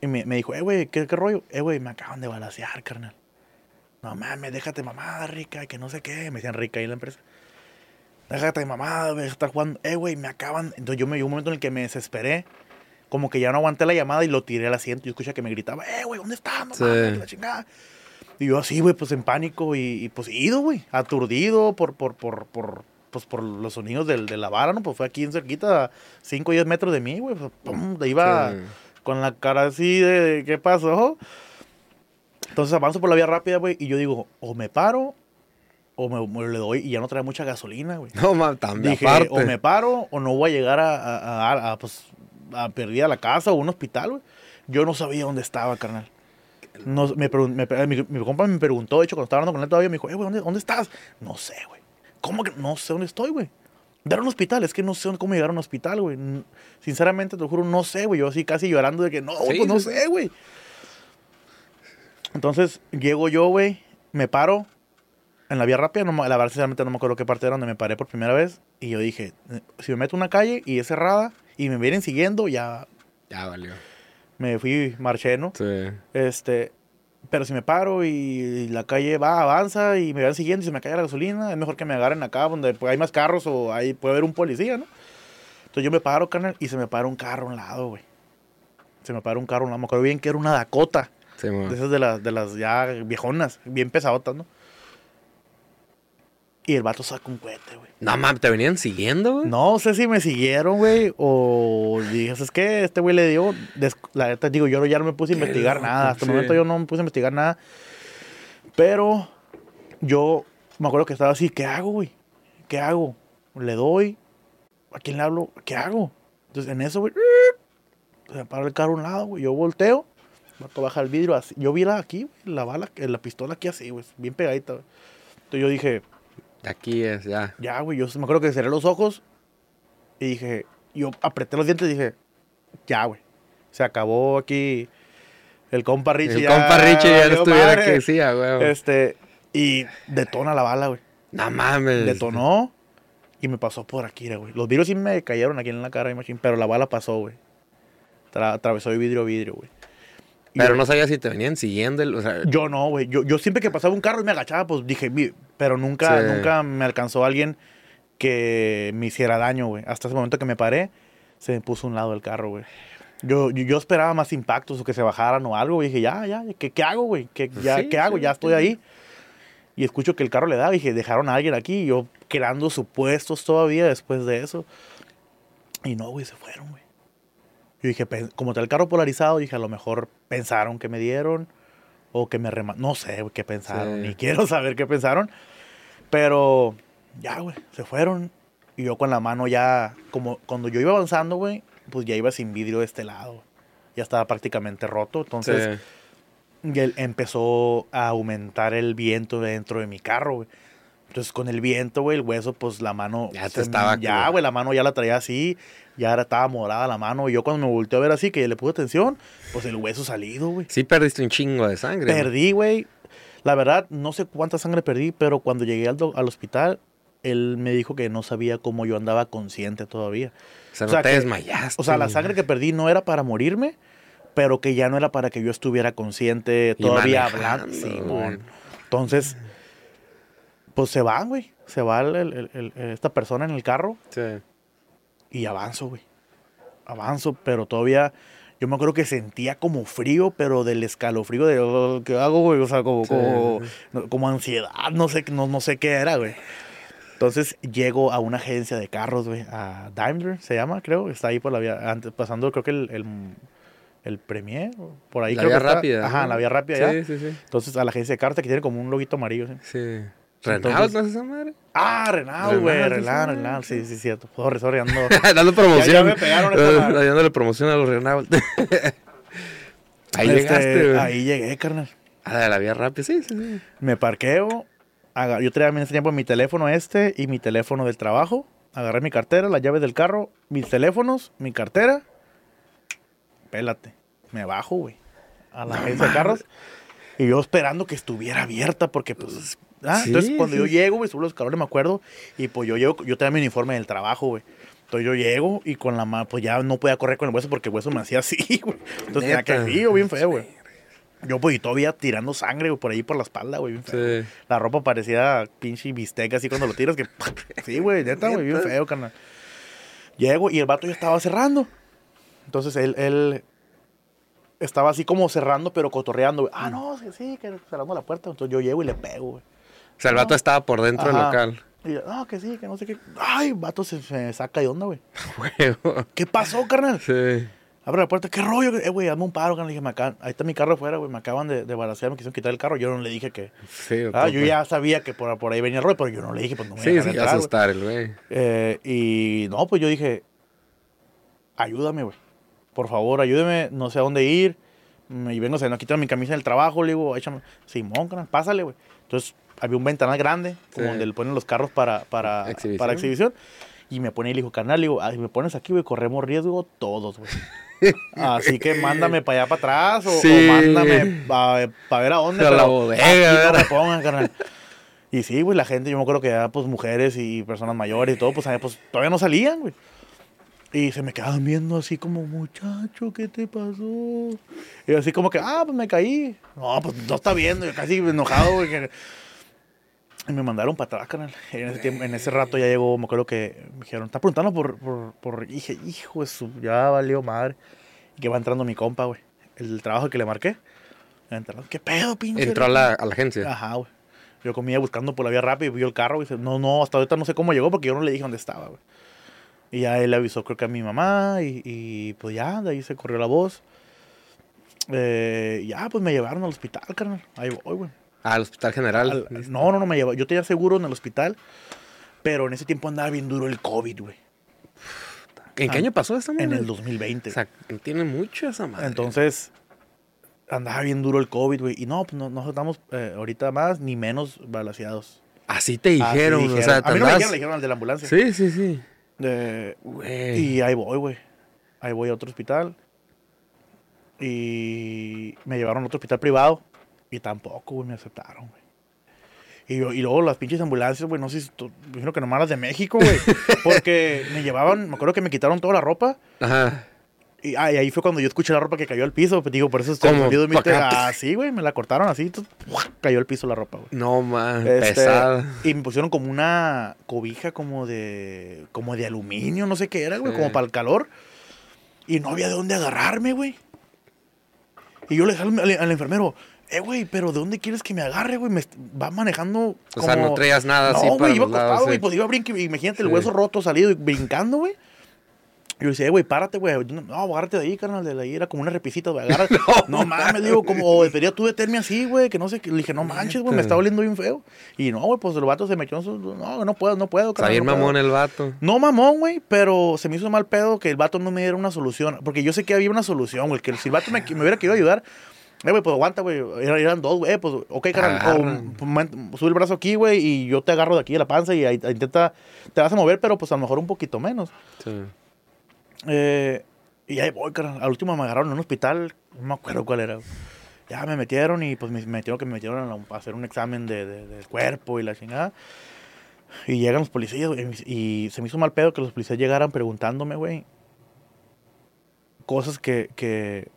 y me, me dijo, eh, güey, ¿qué, ¿qué rollo? Eh, güey, me acaban de balasear, carnal. No mames, déjate mamada, rica, que no sé qué. Me decían rica ahí en la empresa. Déjate mamada, güey, estar jugando. Eh, güey, me acaban. Entonces yo me llegó un momento en el que me desesperé. Como que ya no aguanté la llamada y lo tiré al asiento. Y escuché que me gritaba, eh, güey, ¿dónde estás? No Sí. mames, la chingada. Y yo así, güey, pues en pánico y, y, pues ido, güey, aturdido por, por, por, por, pues por los sonidos del, de la vara, ¿no? Pues fue aquí en cerquita, 5 o 10 metros de mí, güey. Pues, pum, iba Sí. con la cara así de, de, ¿qué pasó? Entonces avanzo por la vía rápida, güey, y yo digo, o me paro o me, me le doy y ya no trae mucha gasolina, güey. No mames, también Dije, aparte. o me paro o no voy a llegar a, a, a- a, pues, a perder a la casa o un hospital, güey. Yo no sabía dónde estaba, carnal. No, me me- mi, mi compa me preguntó, de hecho, cuando estaba hablando con él todavía, me dijo, eh, güey, ¿dónde, ¿dónde estás? No sé, güey. ¿Cómo que no sé dónde estoy, güey? Dar a un hospital, es que no sé cómo llegar a un hospital, güey. Sinceramente, te lo juro, no sé, güey. Yo así casi llorando de que no, Sí, pues no sí, sé, güey. Entonces, llego yo, güey, me paro en la vía rápida, no, la verdad, sinceramente no me acuerdo qué parte era donde me paré por primera vez. Y yo dije, eh, si me meto a una calle y es cerrada y me vienen siguiendo, ya Ya valió. me fui, marché, ¿no? Sí. Este, pero si me paro y la calle va, avanza y me van siguiendo y se me cae la gasolina, es mejor que me agarren acá donde hay más carros o ahí puede haber un policía, ¿no? Entonces yo me paro, carnal, y se me para un carro a un lado, güey. Se me para un carro a un lado. Me acuerdo bien que era una Dakota. Sí. De esas de las, de las ya viejonas, bien pesadotas, ¿no? Y el vato saca un cohete, güey. No mames, ¿te venían siguiendo, güey? No sé si me siguieron, güey, o dije, es que este güey le dio, la neta digo, yo ya no me puse a investigar loco, nada, hasta sí. el momento yo no me puse a investigar nada, pero yo me acuerdo que estaba así, ¿qué hago, güey? ¿Qué hago? Le doy, ¿a quién le hablo? ¿Qué hago? Entonces en eso, güey, se me para el carro a un lado, güey, yo volteo, vato baja el vidrio así, yo vi la aquí, güey, la bala, la pistola aquí así, güey, bien pegadita, güey. Entonces yo dije, Aquí es, ya. ya, güey, yo me acuerdo que cerré los ojos y dije, yo apreté los dientes y dije, ya, güey, se acabó aquí el compa Richie. El ya compa Richie ya no estuviera madre". aquí, sí, a huevo. Este, y detona la bala, güey. No mames. Detonó y me pasó por aquí, güey. Los vidrios sí me cayeron aquí en la cara, machín, pero la bala pasó, güey. Tra- atravesó de vidrio a vidrio, güey. Pero no sabía si te venían siguiendo. el- O sea, yo no, güey. Yo, yo siempre que pasaba un carro y me agachaba, pues dije, pero nunca, Sí. nunca me alcanzó alguien que me hiciera daño, güey. Hasta ese momento que me paré, se me puso a un lado del carro, güey. Yo, yo, yo esperaba más impactos o que se bajaran o algo. Y dije, ya, ya, ¿qué, qué hago, güey? ¿Qué, ya, Sí, ¿qué hago? sí, ya estoy ahí. Y escucho que el carro le da. Y dije, dejaron a alguien aquí. Y yo creando supuestos todavía después de eso. Y no, güey, se fueron, güey. Yo dije, "Pen- como está el carro polarizado, dije, a lo mejor pensaron que me dieron o que me rema... No sé qué pensaron, Sí. ni quiero saber qué pensaron. Pero ya, güey, se fueron. Y yo con la mano ya, como cuando yo iba avanzando, güey, pues ya iba sin vidrio de este lado. Ya estaba prácticamente roto. Entonces, sí. él empezó a aumentar el viento dentro de mi carro, güey. Entonces, con el viento, güey, el hueso, pues la mano. Ya te se- estaba Ya, güey, la mano ya la traía así. Ya era, estaba morada la mano. Y yo cuando me volteé a ver así, que le puse atención, pues el hueso salido, güey. Sí perdiste un chingo de sangre. Perdí, güey. La verdad, no sé cuánta sangre perdí, pero cuando llegué al, al hospital, él me dijo que no sabía cómo yo andaba consciente todavía. O sea, O no sea, te que- desmayaste. O sea, la sangre que perdí no era para morirme, pero que ya no era para que yo estuviera consciente todavía hablando. Simón. Entonces, pues se van, güey. Se va el- el- el- esta persona en el carro Sí. y avanzo, güey. Avanzo, pero todavía yo me acuerdo que sentía como frío, pero del escalofrío de "Oh, ¿qué hago, güey? O sea, como, Sí. como, como ansiedad, no sé, no, no sé qué era, güey. Entonces llego a una agencia de carros, güey, a Daimler, se llama, creo, está ahí por la vía, antes, pasando creo que el, el, el Premier, por ahí La creo vía que está. rápida. Ajá, ¿no? la vía rápida Sí, ya. sí, sí. Entonces a la agencia de carros que tiene como un loguito amarillo, ¿sí? Sí. Renault, ¿no es esa madre? Ah, Renault, güey, Renault, Renault, sí, sí. cierto. Sorry, sorry, ando... Dando promoción. Ya- ya me pegaron. Dándole promoción a los Renault. Ahí Este, llegaste, güey. Ahí llegué, carnal. Ah, de la vía rápida, sí, sí, sí. Me parqueo. Yo traía en ese tiempo mi teléfono este y mi teléfono del trabajo. Agarré mi cartera, las llaves del carro, mis teléfonos, mi cartera. Pélate. Me bajo, güey. A la agencia de carros. Y yo esperando que estuviera abierta porque, pues... ah, Sí, entonces, cuando sí. yo llego, güey, subo los escalones, me acuerdo. Y pues yo llego, yo tenía mi uniforme del trabajo, güey. Entonces yo llego y con la mano, pues ya no podía correr con el hueso porque el hueso me hacía así, güey. Entonces tenía que frío, bien feo, güey. Yo, pues, y todavía tirando sangre, güey, por ahí por la espalda, güey, bien feo. Sí. La ropa parecía pinche bistec así cuando lo tiras, que... Sí, güey, neta, güey, bien feo, carnal. Llego y el vato ya estaba cerrando. Entonces él, él estaba así como cerrando, pero cotorreando, güey. Ah, no, sí, sí, que cerrando la puerta. Entonces yo llego y le pego, güey. O sea, el vato estaba por dentro del Ajá. local. Y yo, no, que sí, que no sé qué. Ay, vato se, se saca de onda, güey. Huevo. ¿Qué pasó, carnal? Sí. Abre la puerta, ¿qué rollo? Eh, güey, hazme un paro, carnal. Le dije, "Me acaban- ahí está mi carro afuera, güey. Me acaban de, de me quisieron quitar el carro. Yo no le dije que. Sí, Ah, yo ya sabía que por, por ahí venía el rollo, pero yo no le dije, pues no me Sí, sí, entrar, güey. asustar el güey. Eh, y no, pues yo dije, ayúdame, güey. Por favor, ayúdeme, no sé a dónde ir. Mm, Y vengo, se nos quitan mi camisa del trabajo, le digo, échame. Simón, carnal, pásale, güey. Entonces, había un ventanal grande, como Sí. donde le ponen los carros para, para, Exhibición. para exhibición. Y me pone y le dijo, carnal, digo, "Ay, si me pones aquí, güey, corremos riesgo todos, güey. Así que mándame para allá para atrás o, o Sí. mándame para ver a dónde. A la pero bodega, no me pongan, carnal. Y sí, güey, la gente, yo me acuerdo que ya, pues, mujeres y personas mayores y todo, pues, pues, todavía no salían, güey. Y se me quedaban viendo así como, muchacho, ¿qué te pasó? Y así como que, ah, pues me caí. No, pues no está viendo, yo casi enojado, güey. que- Y me mandaron para atrás, canal. En ese, tiempo, en ese rato ya llegó, me acuerdo que me dijeron, está preguntando por, por, por... Y dije, hijo de su, ya valió madre. Y que va entrando mi compa, güey. El trabajo que le marqué. Entró, ¿Qué pedo, pinche? Entró a la, a la agencia. Ajá, güey. Yo comía buscando por la vía rápida y vio el carro y dice, no, no, hasta ahorita no sé cómo llegó porque yo no le dije dónde estaba, güey. Y ya él le avisó creo que a mi mamá y, y, pues ya, de ahí se corrió la voz. Eh, y ya, pues me llevaron al hospital, carnal. Ahí voy, güey. Al hospital general. Al- no, no, no me llevaron. Yo tenía seguro en el hospital, pero en ese tiempo andaba bien duro el COVID, güey. ¿En qué año pasó esta madre? En el 2020. O sea, tiene mucho esa madre. Entonces, andaba bien duro el COVID, güey. Y no, pues no, no estamos eh, ahorita más ni menos balaseados. Así te Así dijeron, o sea, a mí no me dijeron, le dijeron al de la ambulancia. Sí, sí, sí. Eh, y ahí voy, güey. Ahí voy a otro hospital. Y me llevaron a otro hospital privado. Y tampoco, güey, me aceptaron, güey. Y, luego las pinches ambulancias, güey, no sé si, tú- me imagino que nomás las de México, güey. Porque me llevaban, me acuerdo que me quitaron toda la ropa. Ajá. Y, ah, y ahí fue cuando yo escuché la ropa que cayó al piso. Pues, digo, por eso estoy de mi. Así, güey, me la cortaron así. entonces, cayó al piso la ropa, güey. No, man, Este, pesada. Y me pusieron como una cobija como de como de aluminio, no sé qué era, güey, Sí. como para el calor. Y no había de dónde agarrarme, güey. Y yo le dije al, al- al enfermero, eh, güey, pero ¿de dónde quieres que me agarre, güey? Me va manejando O sea, no como- traías nada así No, güey, iba acostado, güey, sí. pues iba a brincar, imagínate el Sí. hueso roto, salido y brincando, güey. Yo decía, eh, güey, párate, güey. No, no, agárrate de ahí, carnal, de ahí era como una repisita, güey. Agárrate. no, mames, digo, como debería tú detenerme así, güey, que no sé, qué. le dije, no manches, güey, me está oliendo bien feo. Y no, güey, pues el vato se me echó, en su- no, no puedo, no puedo, carnal, no puedo". mamón el vato. No mamón, güey, pero se me hizo mal pedo que el vato no me diera una solución. Porque yo sé que había una solución, güey. Que si el vato me, me hubiera querido ayudar, eh, güey, pues aguanta, güey. Eran, eran dos, güey. Eh, pues, ok, carnal. o, sube el brazo aquí, güey, y yo te agarro de aquí de la panza y ahí, intenta. Te vas a mover, pero pues a lo mejor un poquito menos. Sí. Eh, y ahí voy, carnal. Al último me agarraron en un hospital, no me acuerdo cuál era. Ya me metieron y pues me metieron que me metieron a, a hacer un examen de, de- del cuerpo y la chingada. Y llegan los policías, güey, y se me hizo mal pedo que los policías llegaran preguntándome, güey, cosas que, que...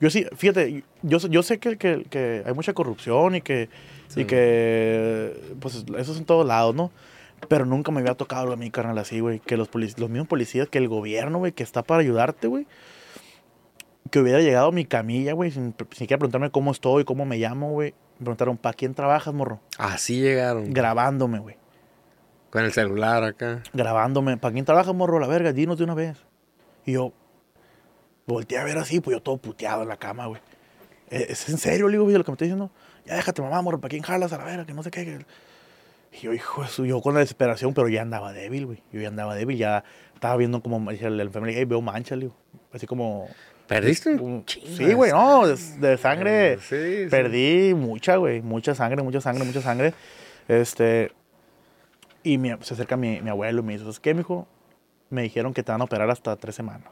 Yo sí, fíjate, yo, yo sé que, que, que hay mucha corrupción y que, Sí. y que, pues, eso es en todos lados, ¿no? Pero nunca me había tocado a mí, carnal, así, güey, que los, polic- los mismos policías, que el gobierno, güey, que está para ayudarte, güey, que hubiera llegado a mi camilla, güey, sin, sin siquiera preguntarme cómo estoy, cómo me llamo, güey. Me preguntaron, ¿para quién trabajas, morro? Así llegaron. Grabándome, güey. Con el celular acá. grabándome. ¿Para quién trabaja, morro? La verga, dinos de una vez. Y yo volteé a ver así, pues yo todo puteado en la cama, güey. "¿Eh, ¿Es en serio, le digo, güey, lo que me está diciendo? Ya déjate, mamá, morro, ¿para quién jalas a la verga? Que no sé qué. que-". Y yo, hijo de su, yo con la desesperación, pero ya andaba débil, güey. Yo ya andaba débil, ya estaba viendo como, dice el enfermero, hey, veo mancha, le digo. Así como... Perdiste un Sí, güey, no, de, de sangre. Eh, sí, sí. Perdí mucha, güey. Mucha sangre, mucha sangre, mucha sangre. Este. Y mi- se acerca mi, mi abuelo y me dice: ¿Sabes qué, mijo? Me dijeron que te van a operar hasta tres semanas.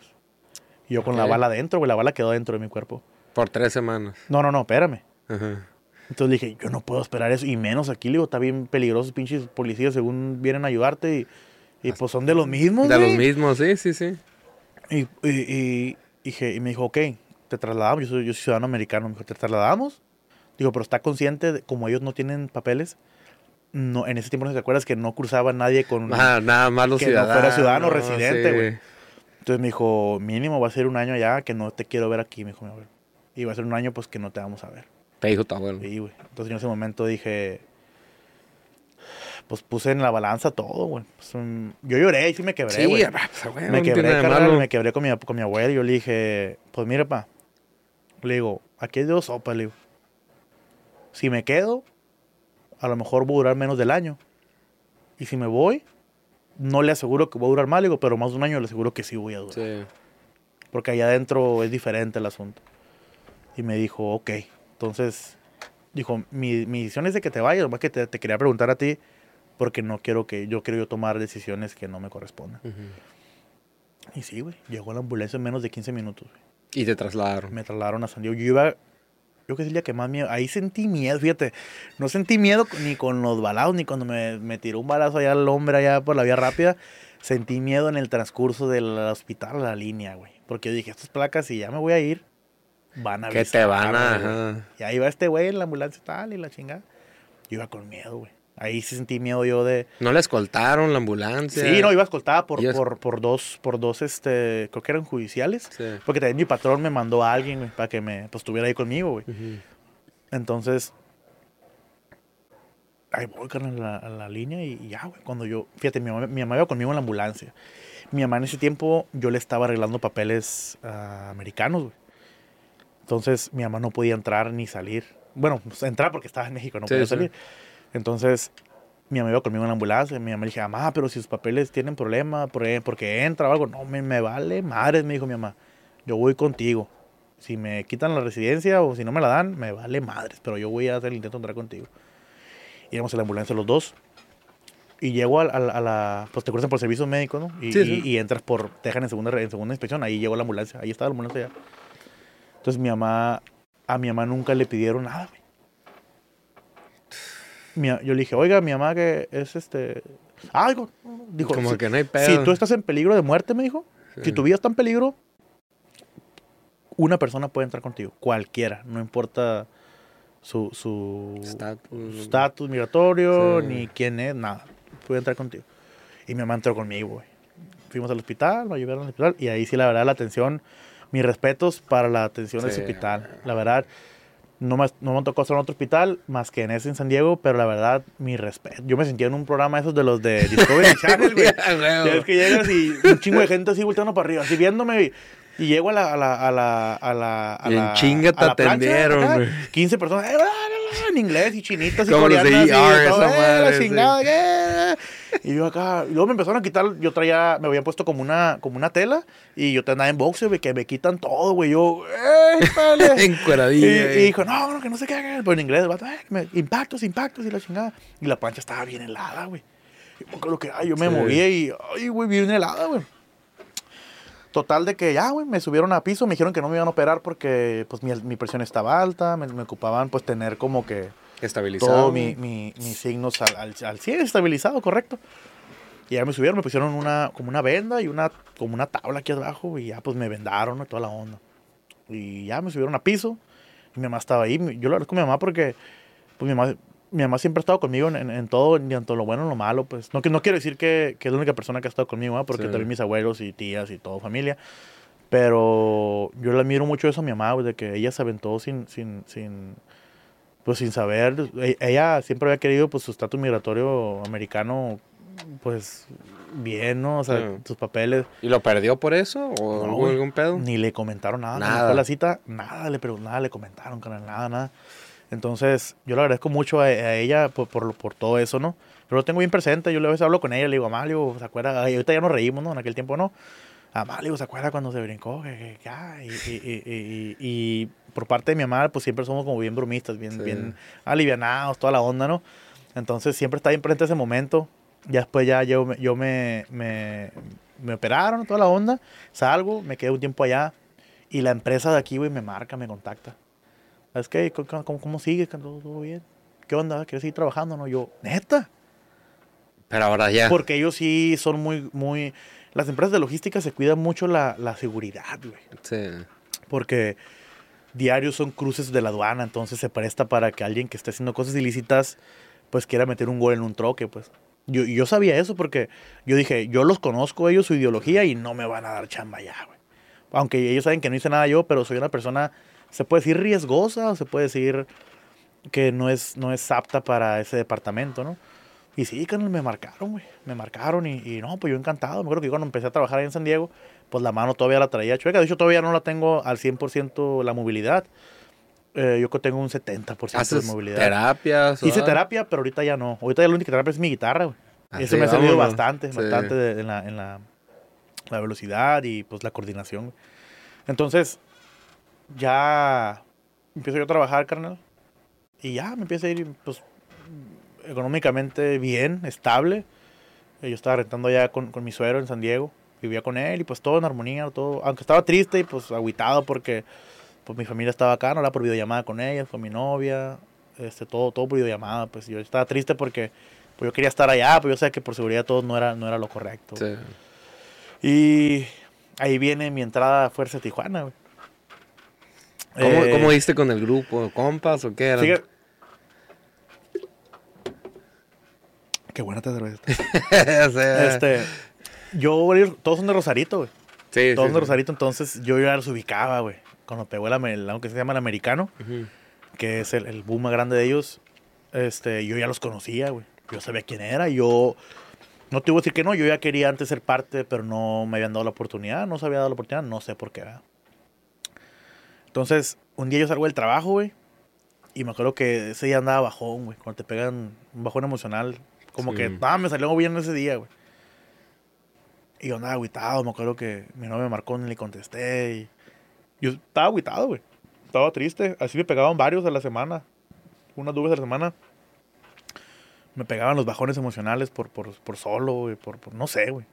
Y yo con la bala adentro, güey. La bala quedó dentro de mi cuerpo. Por tres semanas. No, no, no, espérame. Ajá. Entonces dije: Yo no puedo esperar eso. Y menos aquí, le digo: Está bien peligrosos, pinches policías, según vienen a ayudarte. Y, y pues son de los mismos, De güey. los mismos, sí, sí, sí. Y, y, y, dije, y me dijo, ok, te trasladamos, yo soy, yo soy ciudadano americano, me dijo, te trasladamos. Digo, pero está consciente, de, como ellos no tienen papeles, no, en ese tiempo no te acuerdas que no cruzaba nadie con... Ah, nada más los Que no ciudadanos. fuera ciudadano residente, sí. Entonces me dijo, mínimo va a ser un año allá que no te quiero ver aquí, me dijo mi abuelo. Y va a ser un año pues que no te vamos a ver. Te dijo tu abuelo. Sí, güey. Entonces yo en ese momento dije, pues puse en la balanza todo, güey. Pues, um, yo lloré y sí me quebré, Sí, güey. ah, pues, güey, me no quebré, carnal, me quebré con mi, con mi abuelo. Yo le dije, pues mire, pa. Le digo, aquí hay dos sopas, le digo. Si me quedo, a lo mejor voy a durar menos del año. Y si me voy, no le aseguro que voy a durar más, digo, pero más de un año le aseguro que sí voy a durar. Sí. Porque allá adentro es diferente el asunto. Y me dijo, ok. Entonces, dijo, mi, mi decisión es de que te vayas, más que te, te quería preguntar a ti, porque no quiero que, yo quiero yo tomar decisiones que no me correspondan. Ujú. Y sí, güey, llegó la ambulancia en menos de 15 minutos. Y te trasladaron. Me trasladaron a San Diego. Yo iba, yo que es el día que más miedo, ahí sentí miedo, fíjate, no sentí miedo ni con los balazos, ni cuando me, me tiró un balazo allá al hombre allá por la vía rápida, sentí miedo en el transcurso del hospital a la línea, güey. Porque yo dije, estas placas, si ya me voy a ir, van a Que te van a. güey. Y ahí va este güey en la ambulancia tal, y la chingada. Yo iba con miedo, güey. Ahí sí sentí miedo yo de... No le escoltaron la ambulancia. Sí, no, iba escoltada por, por, por dos, por dos, este, creo que eran judiciales. Sí. Porque también mi patrón me mandó a alguien, güey, para que me, pues, estuviera ahí conmigo, güey. Entonces, ahí voy, carnal, a la, a la línea y, y ya, güey. Cuando yo, fíjate, mi mamá, mi mamá iba conmigo en la ambulancia. Mi mamá en ese tiempo, yo le estaba arreglando papeles ah, americanos, güey. Entonces, mi mamá no podía entrar ni salir. Bueno, pues, entrar porque estaba en México, no Sí, podía sí. Entonces, mi mamá iba conmigo en la ambulancia. Mi mamá le dije, mamá, pero si sus papeles tienen problema, e, porque entra o algo. No, me, me vale madres, me dijo mi mamá. Yo voy contigo. Si me quitan la residencia o si no me la dan, me vale madres. Pero yo voy a hacer el intento de entrar contigo. Íbamos en la ambulancia los dos. Y llego a, a la- a la. Pues te cruzan por servicios médicos, ¿no? Y, Sí, y- sí. y entras por. Te dejan en segunda, en segunda inspección. Ahí llegó la ambulancia. Ahí estaba la ambulancia ya. Entonces mi mamá. A mi mamá nunca le pidieron nada, güey. Mi- yo le dije, oiga, mi mamá que es este. Ah, dijo, Como "Si- que no hay pedo. si tú estás en peligro de muerte, me dijo, Sí. si tu vida está en peligro, una persona puede entrar contigo, cualquiera, no importa su su Estatus. migratorio, Sí. ni quién es, nada, puede entrar contigo. Y mi mamá entró conmigo, güey. Fuimos al hospital, me llevaron al hospital, y ahí sí, la verdad, la atención, mis respetos para la atención Sí. hospital. La verdad, no me, no me tocó estar en otro hospital más que en ese en San Diego, pero la verdad, mi respeto. Yo me sentía en un programa esos de los de Discovery Channel, güey. Ya es que llegas y un chingo de gente así volteando para arriba, así viéndome. Y, y llego a la. A la, a la, a la, a Y en la- chinga te la atendieron, güey. 15 personas. eh, En inglés y chinitas y Como los de coreanas. y ER, todo, esa eh, madre, Y yo acá. Y luego me empezaron a quitar. Yo traía. Me habían puesto como una, como una tela. Y yo te andaba en boxeo, güey, que me quitan todo, güey. Yo. ¡Eh, espérale! Y, Encueradilla. y eh. dijo, no, no, que no sé qué, pero en inglés, vato, "Eh, impactos, impactos y la chingada. Y la plancha estaba bien helada, güey. Acuerdo que, ay, yo me Sí. movía y, ay, güey, bien helada, güey. Total de que ya, güey, me subieron a piso, me dijeron que no me iban a operar porque pues mi, mi presión estaba alta, me, me ocupaban pues tener como que Estabilizado. todo mi, mi- mis signos al, al, al 100 estabilizado, correcto. Y ya me subieron, me pusieron una, como una venda y una, como una tabla aquí abajo y ya pues me vendaron y toda la onda. Y ya me subieron a piso y mi mamá estaba ahí. Yo lo agradezco a mi mamá porque pues mi mamá, mi mamá siempre ha estado conmigo en, en, en todo, en tanto lo bueno y lo malo. Pues no, que- no quiero decir que, que es la única persona que ha estado conmigo, ¿verdad? porque Sí. también mis abuelos y tías y todo, familia. Pero yo le admiro mucho eso a mi mamá, güey, de que ella se aventó sin, sin, sin, pues sin saber. E- Ella siempre había querido pues su estatus migratorio americano, pues bien, ¿no? O sea, Sí. sus papeles. ¿Y lo perdió por eso? ¿O No, güey. algún pedo? Ni le comentaron nada. Nada. Fue la cita, nada le pregun- nada le comentaron, nada, nada. Entonces, yo le agradezco mucho a, a ella por, por, por todo eso, ¿no? Pero lo tengo bien presente. Yo a veces hablo con ella, le digo, mamá, le digo, ¿se acuerda? Ay, ahorita ya nos reímos, ¿no? En aquel tiempo no. Mamá, le digo, ¿se acuerda cuando se brincó? Que- que- que, ah, y, y, y- y por parte de mi mamá, pues siempre somos como bien bromistas, bien, Sí. bien alivianados, toda la onda, ¿no? Entonces, siempre está bien presente ese momento. Ya después ya yo, yo me, me, me operaron, toda la onda. Salgo, me quedé un tiempo allá. Y la empresa de aquí, güey, me marca, me contacta. ¿Sabes qué? ¿Cómo, cómo, cómo sigues? ¿Todo, todo bien? ¿Qué onda? ¿Quieres seguir trabajando? No, yo, neta. Pero ahora ya. Porque ellos sí son muy, muy... Las empresas de logística se cuidan mucho la, la seguridad, güey. Sí. Porque diarios son cruces de la aduana, entonces se presta para que alguien que esté haciendo cosas ilícitas, pues quiera meter un gol en un troque, pues. Yo, yo sabía eso porque yo dije, yo los conozco ellos, su ideología, y no me van a dar chamba ya, güey. Aunque ellos saben que no hice nada yo, pero soy una persona, se puede decir riesgosa, o se puede decir que no es, no es apta para ese departamento, ¿no? Y sí, me marcaron, güey. Me marcaron y, y no, pues yo encantado. Me acuerdo que cuando empecé a trabajar ahí en San Diego, pues la mano todavía la traía chueca. De hecho, todavía no la tengo al 100% la movilidad. Eh, yo tengo un 70% de ¿Haces movilidad. terapias? Hice terapia, pero ahorita ya no. Ahorita ya la única terapia es mi guitarra, güey. Ah, Eso sí, me ha servido vámonos. bastante, Sí. bastante de- en, la, en la, la velocidad y pues la coordinación. Entonces, ya empiezo yo a trabajar, carnal. Y ya me empieza a ir, pues, económicamente bien, estable. Eh, Yo estaba rentando allá con, con mi suegro en San Diego. Vivía con él y pues todo en armonía, todo. Aunque estaba triste y pues agüitado porque pues mi familia estaba acá, no era por videollamada con ella, con mi novia, este, todo, todo por videollamada. Pues yo estaba triste porque pues yo quería estar allá, pero yo sé que por seguridad todo no era, no era lo correcto. Sí. Y ahí viene mi entrada a Fuerza Tijuana, güey. ¿Cómo, Eh, ¿Cómo diste con el grupo? ¿Compas o qué era? Sigue- Qué buena te cerveza. Este, yo, todos son de Rosarito, güey. sí, Todos sí, son de. Rosarito, entonces yo ya los ubicaba, güey. Cuando pegó el, ame- el- algo que se llama el americano, que es el, el boom más grande de ellos, este, yo ya los conocía, güey. Yo sabía quién era, yo... No te voy a decir que no, yo ya quería antes ser parte, pero no me habían dado la oportunidad, no se había dado la oportunidad, no sé por qué, ¿verdad? Entonces, un día yo salgo del trabajo, güey, y me acuerdo que ese día andaba bajón, güey, cuando te pegan un bajón emocional, como Sí. que, ah, me salió bien ese día, güey. Y yo andaba agüitado, me acuerdo que mi novia me marcó, ni le contesté, y yo estaba agüitado, güey. Estaba triste, así me pegaban varios a la semana, unas dos veces a la semana. Me pegaban los bajones emocionales por, por, por solo, güey, por, por, no sé, güey.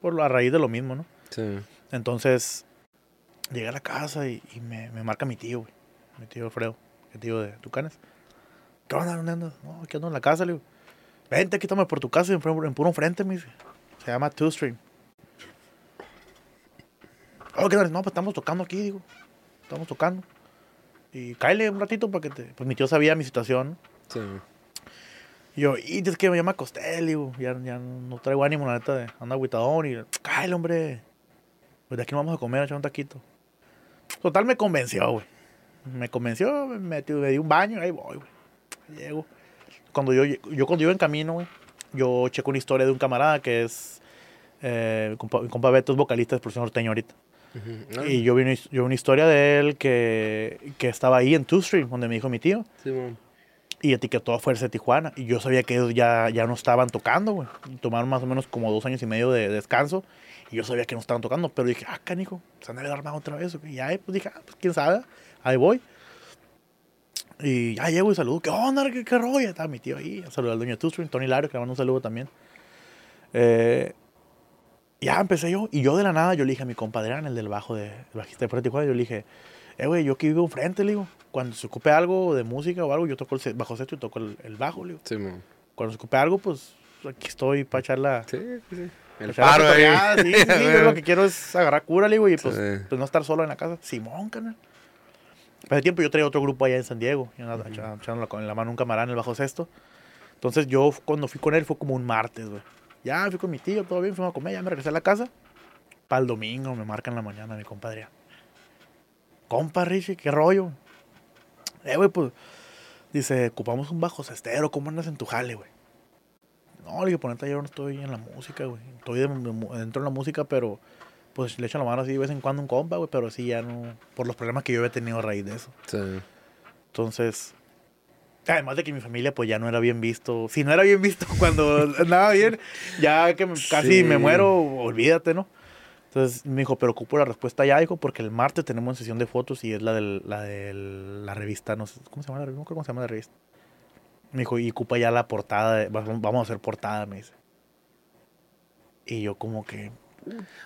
Por a raíz de lo mismo, ¿no? Sí. Entonces, llegué a la casa y, y me, me marca mi tío, güey. Mi tío Alfredo, el tío de Tucanes. ¿Qué onda? ¿Dónde andas? No, aquí ando en la casa, le digo. Vente, quítame por tu casa en, en puro frente, me dice. Se llama Two Stream. Oh, ¿qué tal? No, pues estamos tocando aquí, digo. Estamos tocando. Y cáele un ratito para que te... Pues mi tío sabía mi situación. Sí. Y yo, y es que ya me acosté, digo, ya, ya no traigo ánimo, la neta, de anda agüitadón y, cállate, hombre, pues de aquí no vamos a comer, a echar un taquito. Total, me convenció, güey. Me convenció, me, me di un baño, ahí voy, güey. Llego. Cuando yo, yo cuando iba en camino, güey, yo checo una historia de un camarada que es, eh, mi compa, compa Beto es vocalista de Explosión Norteño ahorita. Ujú. Ah, Y yo vi, una, yo vi una historia de él que, que estaba ahí en Two Stream, donde me dijo mi tío sí, y etiquetó a Fuerza de Tijuana. Y yo sabía que ellos ya, ya no estaban tocando, güey. Tomaron más o menos como dos años y medio de descanso. Y yo sabía que no estaban tocando. Pero dije, ah, canijo, se han de armado otra vez. Y ya, pues dije, ah, pues quién sabe. Ahí voy. Y ya llego y saludo. ¿Qué onda? ¿Qué, qué rollo? Estaba mi tío ahí. Saludé al dueño de Two Stream, Tony Lario, que le mando un saludo también. Eh, ya empecé yo. Y yo de la nada, yo le dije a mi compadre, el del bajo, de, el bajista de Tijuana, yo le dije, eh, güey, yo aquí vivo enfrente, le digo. Cuando se ocupe algo de música o algo, yo toco el bajo sexto y toco el, el bajo, le digo. Sí, mo. Cuando se ocupe algo, pues aquí estoy para echar la... Sí, sí. El paro ahí. Sí, sí, sí, yo lo que quiero es agarrar cura, le digo, y pues, Sí. pues no estar solo en la casa. Simón, carnal. Hace tiempo yo traía otro grupo allá en San Diego, andaba echa- echando la- en la mano un camarada en el bajo sexto. Entonces yo cuando fui con él fue como un martes, güey. Ya fui con mi tío, todo bien, fuimos a comer, ya me regresé a la casa. Para el domingo me marcan en la mañana mi compadre. Compa Richie, qué rollo. Eh, güey, pues dice, ocupamos un bajo cestero, ¿cómo andas en tu jale, güey? No, le dije, por neta, yo no estoy en la música, güey. Estoy dentro de la música, pero pues le echan la mano así de vez en cuando un compa, güey, pero sí ya no, por los problemas que yo había tenido a raíz de eso. Sí. Entonces, además de que mi familia pues ya no era bien visto, si no era bien visto cuando andaba bien, ya que casi Sí. me muero, olvídate, ¿no? Entonces me dijo, pero ocupo la respuesta ya, dijo, porque el martes tenemos sesión de fotos y es la de la, revista, no sé, ¿cómo se llama la revista? No creo cómo se llama la revista. Me dijo, y ocupa ya la portada, de- vamos a hacer portada, me dice. Y yo como que,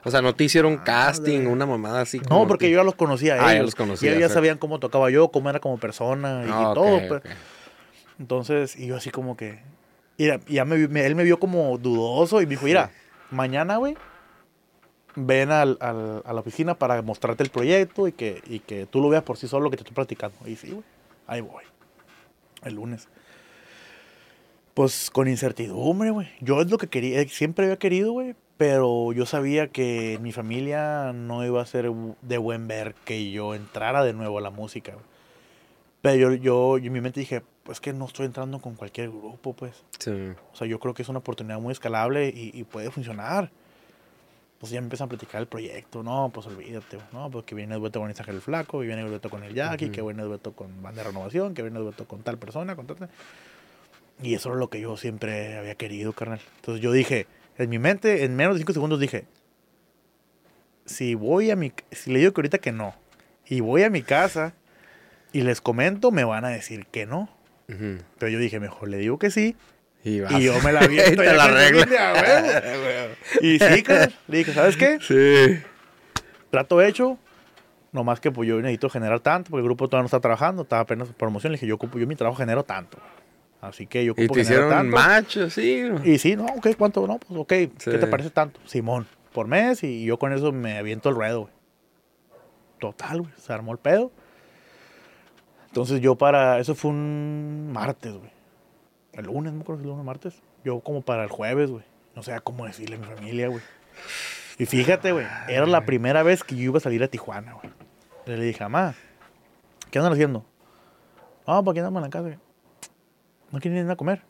O sea, no te hicieron casting, una mamada así. no, porque que- yo ya los conocía Ah, ya ellos. los Y conocías, ellos ya sabían cómo tocaba yo, cómo era como persona y, y Ah, todo. pues. ok. Entonces, y yo así como que. Y ya me, me- él me vio como dudoso y me dijo: Mira, mañana, güey, ven al, al- a la oficina para mostrarte el proyecto y que, y que tú lo veas por sí solo lo que te estoy platicando. Y sí, güey, ahí voy. El lunes. Pues con incertidumbre, güey. Yo es lo que quería, siempre había querido, güey. Pero yo sabía que mi familia no iba a ser de buen ver que yo entrara de nuevo a la música, güey. Pero yo, yo, yo en mi mente dije, pues que no estoy entrando con cualquier grupo, pues. Sí. O sea, yo creo que es una oportunidad muy escalable y, y puede funcionar. Pues ya me empiezan a platicar el proyecto. No, pues olvídate. No, pues que viene el dueto con Isaac el Flaco, que viene el dueto con el Jackie, Ujú. que viene el dueto con Banda de Renovación, que viene el dueto con tal persona, con tal... Y eso era lo que yo siempre había querido, carnal. Entonces yo dije, en mi mente, en menos de cinco segundos dije, si voy a mi... Si le digo que ahorita que no, y voy a mi casa y les comento, me van a decir que no. Pero yo dije, mejor le digo que sí. Y, vas. Y yo me la vi. Y te la arregla. Y sí, carnal, le dije, ¿sabes qué? Sí. Trato hecho. Nomás que pues yo necesito generar tanto, porque el grupo todavía no está trabajando, estaba apenas en promoción. Le dije, yo ocupo, yo mi trabajo genero tanto. Así que yo Y ocupo te generar hicieron tanto. macho, sí. Y sí, no, ok, ¿cuánto? No, pues ok, Sí. ¿qué te parece tanto? Simón, por mes y yo con eso me aviento el ruedo, güey. Total, güey, se armó el pedo. Entonces yo para, eso fue un martes, güey. El lunes, no me acuerdo si el lunes o martes. Yo como para el jueves, güey. No sé cómo decirle a mi familia, güey. Y fíjate, güey, era la primera vez que yo iba a salir a Tijuana, güey. Le dije, mamá, ¿qué andan haciendo? No, pues aquí andamos en la casa, güey. ¿No quieren ir a comer?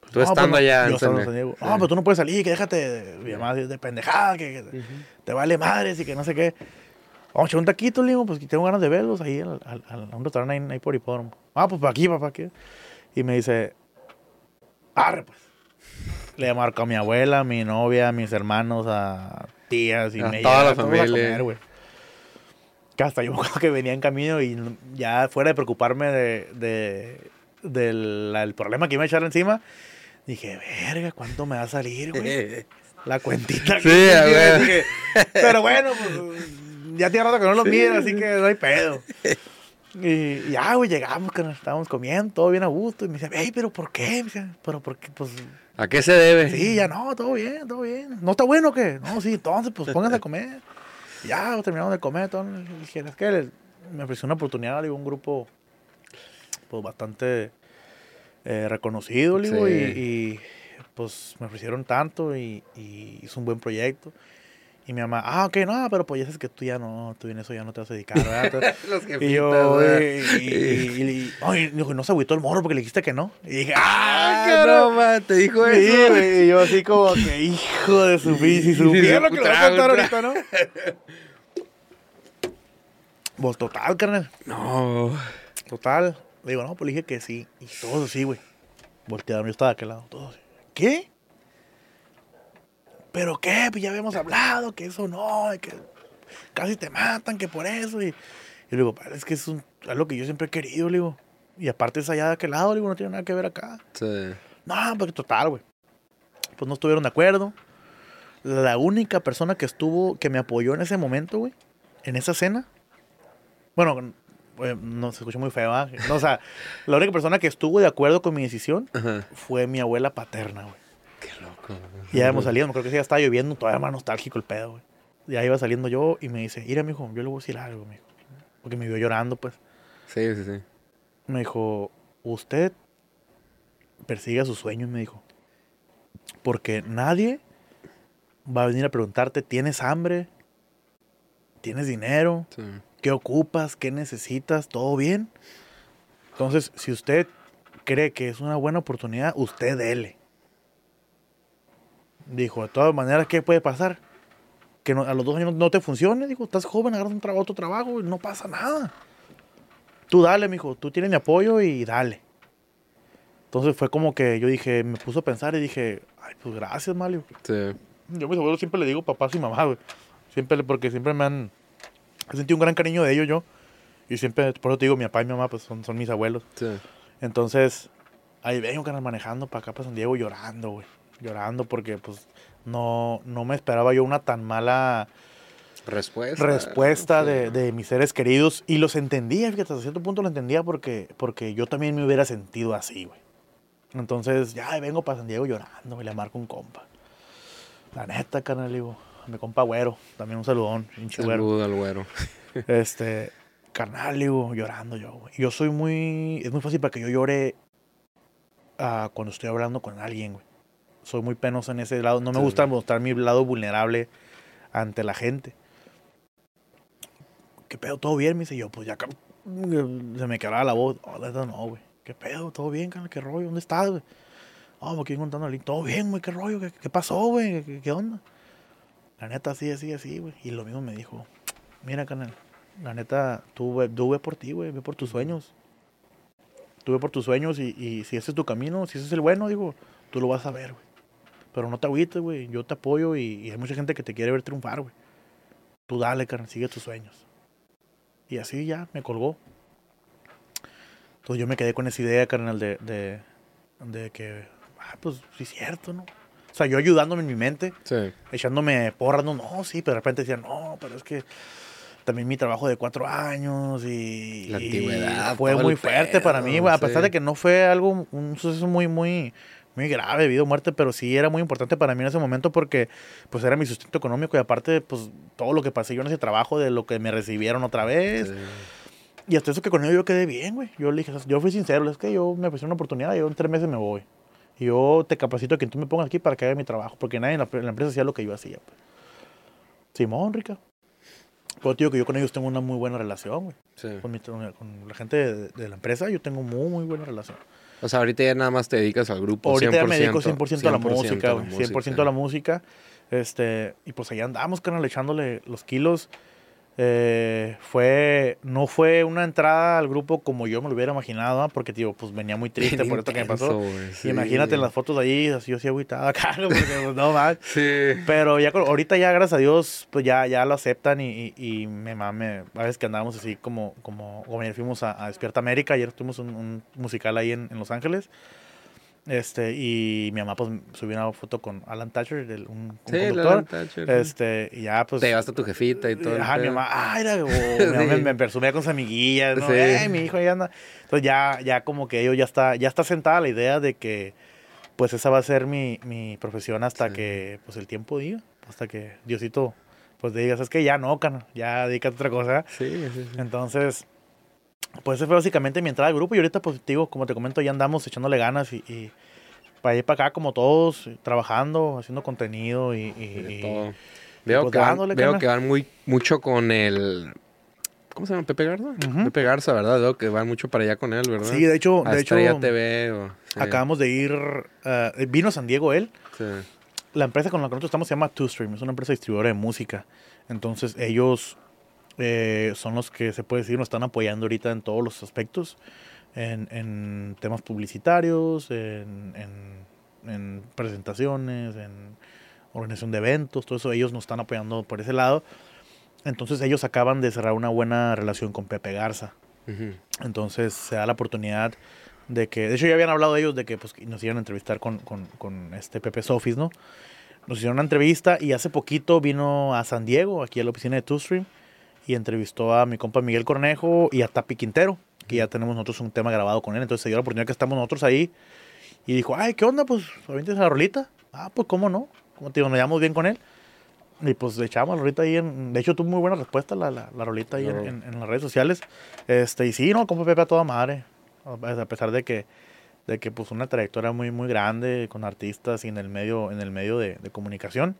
Tú No, pues estando no, allá yo en San Diego. Sí. No, pero tú no puedes salir, que déjate de, mi mamá, de pendejada, que, que te vale madres y que no sé qué. Vamos a echar un taquito, le digo, pues que tengo ganas de verlos ahí al, al- al- a un restaurante ahí, ahí por hipódromo. Ah, pues para aquí, papá, aquí. Y me dice, arre, pues. Le marco a mi abuela, a mi novia, a mis hermanos, a tías y A me toda la a familia. güey. Que hasta yo me acuerdo que venía en camino y ya fuera de preocuparme de, de- del el problema que iba a echar encima, dije, verga, ¿cuánto me va a salir, güey? La cuentita. Sí, que a ver. dije, Pero bueno, pues ya tiene rato que no lo miro, así que no hay pedo. Y ya, güey, llegamos, que nos estábamos comiendo, todo bien a gusto. Y me dice, hey, pero ¿por qué? Me dice, pero ¿por qué? Pues ¿A qué se debe? sí, ya no, todo bien, todo bien. ¿No está bueno o qué? No, sí, entonces, pues pónganse a comer. Y ya, pues, terminamos de comer. Todo. Dije, es que me ofreció una oportunidad, digo, un grupo, pues bastante eh, reconocido, le digo, Sí. y, y, pues me ofrecieron tanto y, y hizo un buen proyecto. Y mi mamá, ah, ok, no, pero pues ya sabes que tú ya no, tú en eso ya no te vas a dedicar, ¿verdad? Los Y yo, y, y, y- no se agüitó el morro porque le dijiste que no. Y dije, ¡Ah, ¡ah, broma! ¿Te dijo eso? güey, y yo así como que, hijo de su supiera sí, que lo va a contar ahorita, ¿no? Pues total, carnal, No. total. Le digo, no, pues le dije que sí. Y todos así, güey. Voltearon, yo estaba de aquel lado, todos así. ¿Qué? ¿Pero qué? Pues ya habíamos hablado, que eso no, que casi te matan, que por eso. Y, y le digo, "Padre, es que es un, algo que yo siempre he querido, le digo. Y aparte es allá de aquel lado, le digo, no tiene nada que ver acá. Sí. No, porque total, güey. Pues no estuvieron de acuerdo. la única persona que estuvo, que me apoyó en ese momento, güey, en esa cena, bueno, eh, no se escucha muy feo, ¿ah? No, o sea, la única persona que estuvo de acuerdo con mi decisión Ajá. fue mi abuela paterna, güey. Loco. Y ya hemos salido, creo que sí, ya estaba lloviendo, todavía más nostálgico el pedo, güey. Ya iba saliendo yo y me dice, mira, mijo, yo le voy a decir algo, mijo. Porque me vio llorando, pues. Sí, sí, sí. Me dijo, usted persigue sus sueños, me dijo. Porque nadie va a venir a preguntarte, ¿tienes hambre? ¿Tienes dinero? sí. ¿Qué ocupas? ¿Qué necesitas? ¿Todo bien? Entonces, si usted cree que es una buena oportunidad, usted dele. Dijo, de todas maneras, ¿qué puede pasar? Que no- a los dos años no te funcione. Dijo, estás joven, agarras un trabajo, otro trabajo y no pasa nada. Tú dale, mijo, tú tienes mi apoyo y dale. Entonces fue como que yo dije, me puso a pensar y dije, ay, pues gracias, Mario. Sí. Yo a mis abuelos siempre le digo papás y mamá, güey. Siempre, porque siempre me han... He sentido un gran cariño de ellos yo. Y siempre, por eso te digo, mi papá y mi mamá pues son, son mis abuelos. Sí. Entonces, ahí vengo, canal, manejando para acá, para San Diego, llorando, güey. Llorando porque, pues, no, no me esperaba yo una tan mala Respuesta. respuesta de, de mis seres queridos. Y los entendía, fíjate, hasta cierto punto lo entendía porque, porque yo también me hubiera sentido así, güey. Entonces, ya vengo para San Diego llorando, y le marco un compa. La neta, canal, digo, mi compa güero, también un saludón, pinche güero. Saludo al güero. Este, carnal, digo, llorando yo, güey. Yo soy muy, es muy fácil para que yo llore ah, cuando estoy hablando con alguien, güey. Soy muy penoso en ese lado. No me Sí. gusta mostrar mi lado vulnerable ante la gente. ¿Qué pedo? ¿Todo bien? Me dice yo, pues ya ca- se me quebraba la voz. Oh, no, güey. ¿Qué pedo? ¿Todo bien, carnal? ¿Qué rollo? ¿Dónde estás, güey? Oh, me estoy contando al Todo bien, güey. ¿Qué rollo? ¿Qué, qué pasó, güey? ¿Qué, qué onda? La neta, así, así, así, güey. Y lo mismo me dijo. Mira, canal. La neta, tú, ve- tú ve por ti, güey. Ve por tus sueños. Tú ve por tus sueños y, y si ese es tu camino, si ese es el bueno, digo, tú lo vas a ver, güey. Pero no te agüites, güey. Yo te apoyo y, y hay mucha gente que te quiere ver triunfar, güey. Tú dale, carnal. Sigue tus sueños. Y así ya, me colgó. Entonces yo me quedé con esa idea, carnal, de, de, de que, ah, pues sí es cierto, ¿no? O sea, yo ayudándome en mi mente Sí. echándome porras, no, no, sí, pero de repente decían, no, pero es que también mi trabajo de cuatro años y, La y antigüedad, fue muy fuerte para mí, güey, a pesar sí. de que no fue algo, un suceso muy, muy, muy grave, vida o muerte, pero sí era muy importante para mí en ese momento porque pues era mi sustento económico y aparte pues todo lo que pasé yo en ese trabajo de lo que me recibieron otra vez Sí. y hasta eso que con ellos yo quedé bien, güey. Yo le dije, yo fui sincero, es que yo me ofrecieron una oportunidad, yo en tres meses me voy. Y yo te capacito a que tú me pongas aquí para que haga mi trabajo, porque nadie en la, en la empresa hacía lo que yo hacía. Pues. Simón, Rica. Pero te digo que yo con ellos tengo una muy buena relación, güey. Sí. Con, mi- con la gente de, de la empresa yo tengo muy, muy buena relación. O sea, ahorita ya nada más te dedicas al grupo. Ahorita ya me 100%, dedico 100%, a la música, a güey. 100% a la música. Este, y pues allá andamos, canal, echándole los kilos. Eh, fue, no fue una entrada al grupo como yo me lo hubiera imaginado, porque, tío, pues venía muy triste Bien por esto que me pasó. sí. Imagínate en las fotos ahí, así yo así agüitado acá, ¿no? porque pues, no más. Sí. Pero ya ahorita ya, gracias a Dios, pues ya, ya lo aceptan y, y, y me mame. A veces que andábamos así como, como, como ayer fuimos a, a Despierta América, ayer tuvimos un, un musical ahí en, en Los Ángeles. Este, y mi mamá pues subió una foto con Alan Thatcher, el- un, Sí, conductor. Alan Thatcher. Este, y ya pues. Te llevaste a tu jefita y todo. Ajá, mi mamá, ah, era, o mi mamá me, me presumía con sus amiguillas, ¿no? Sí. "Eh, mi hijo ahí anda. Entonces ya, ya como que ellos ya está, ya está sentada la idea de que pues esa va a ser mi, mi profesión hasta que pues el tiempo diga, hasta que Diosito pues diga, es que ya no, cana, ya dedícate a otra cosa. Sí, sí, sí. Entonces, pues esa fue básicamente mi entrada al grupo y ahorita pues te digo, como te comento, ya andamos echándole ganas y, y para ir para acá como todos, trabajando, haciendo contenido y... y- de y- todo. Veo, pues que, van, veo que van muy mucho con el. ¿Cómo se llama? ¿Pepe Garza? Pepe Garza, ¿verdad? Veo que van mucho para allá con él, ¿verdad? Sí, de hecho, A de hecho TV. o- sí, acabamos de ir, eh, vino a San Diego él, sí. la empresa con la que nosotros estamos se llama Two Stream, es una empresa distribuidora de música. Entonces ellos eh, son los que se puede decir nos están apoyando ahorita en todos los aspectos, en, en temas publicitarios, en, en- en presentaciones, en organización de eventos, todo eso ellos nos están apoyando por ese lado. Entonces ellos acaban de cerrar una buena relación con Pepe Garza. Entonces se da la oportunidad de que, de hecho ya habían hablado ellos de que pues, nos iban a entrevistar con, con, con este Pepe Sofis, ¿no? nos hicieron una entrevista y hace poquito vino a San Diego, aquí a la oficina de Two Stream, y entrevistó a mi compa Miguel Cornejo y a Tapi Quintero, que ya tenemos nosotros un tema grabado con él. Entonces se dio la oportunidad que estamos nosotros ahí. Y dijo, ay, ¿qué onda? Pues, avientes la rolita. Ah, pues, ¿cómo no? Como te digo, nos llevamos bien con él. Y pues le echamos la rolita ahí en... De hecho, tuvo muy buena respuesta la, la, la rolita ahí en, Claro. en- en las redes sociales. Este, y sí, no, como Pepe a toda madre. A pesar de que, de que pues una trayectoria muy, muy grande con artistas y en el medio, en el medio de, de comunicación.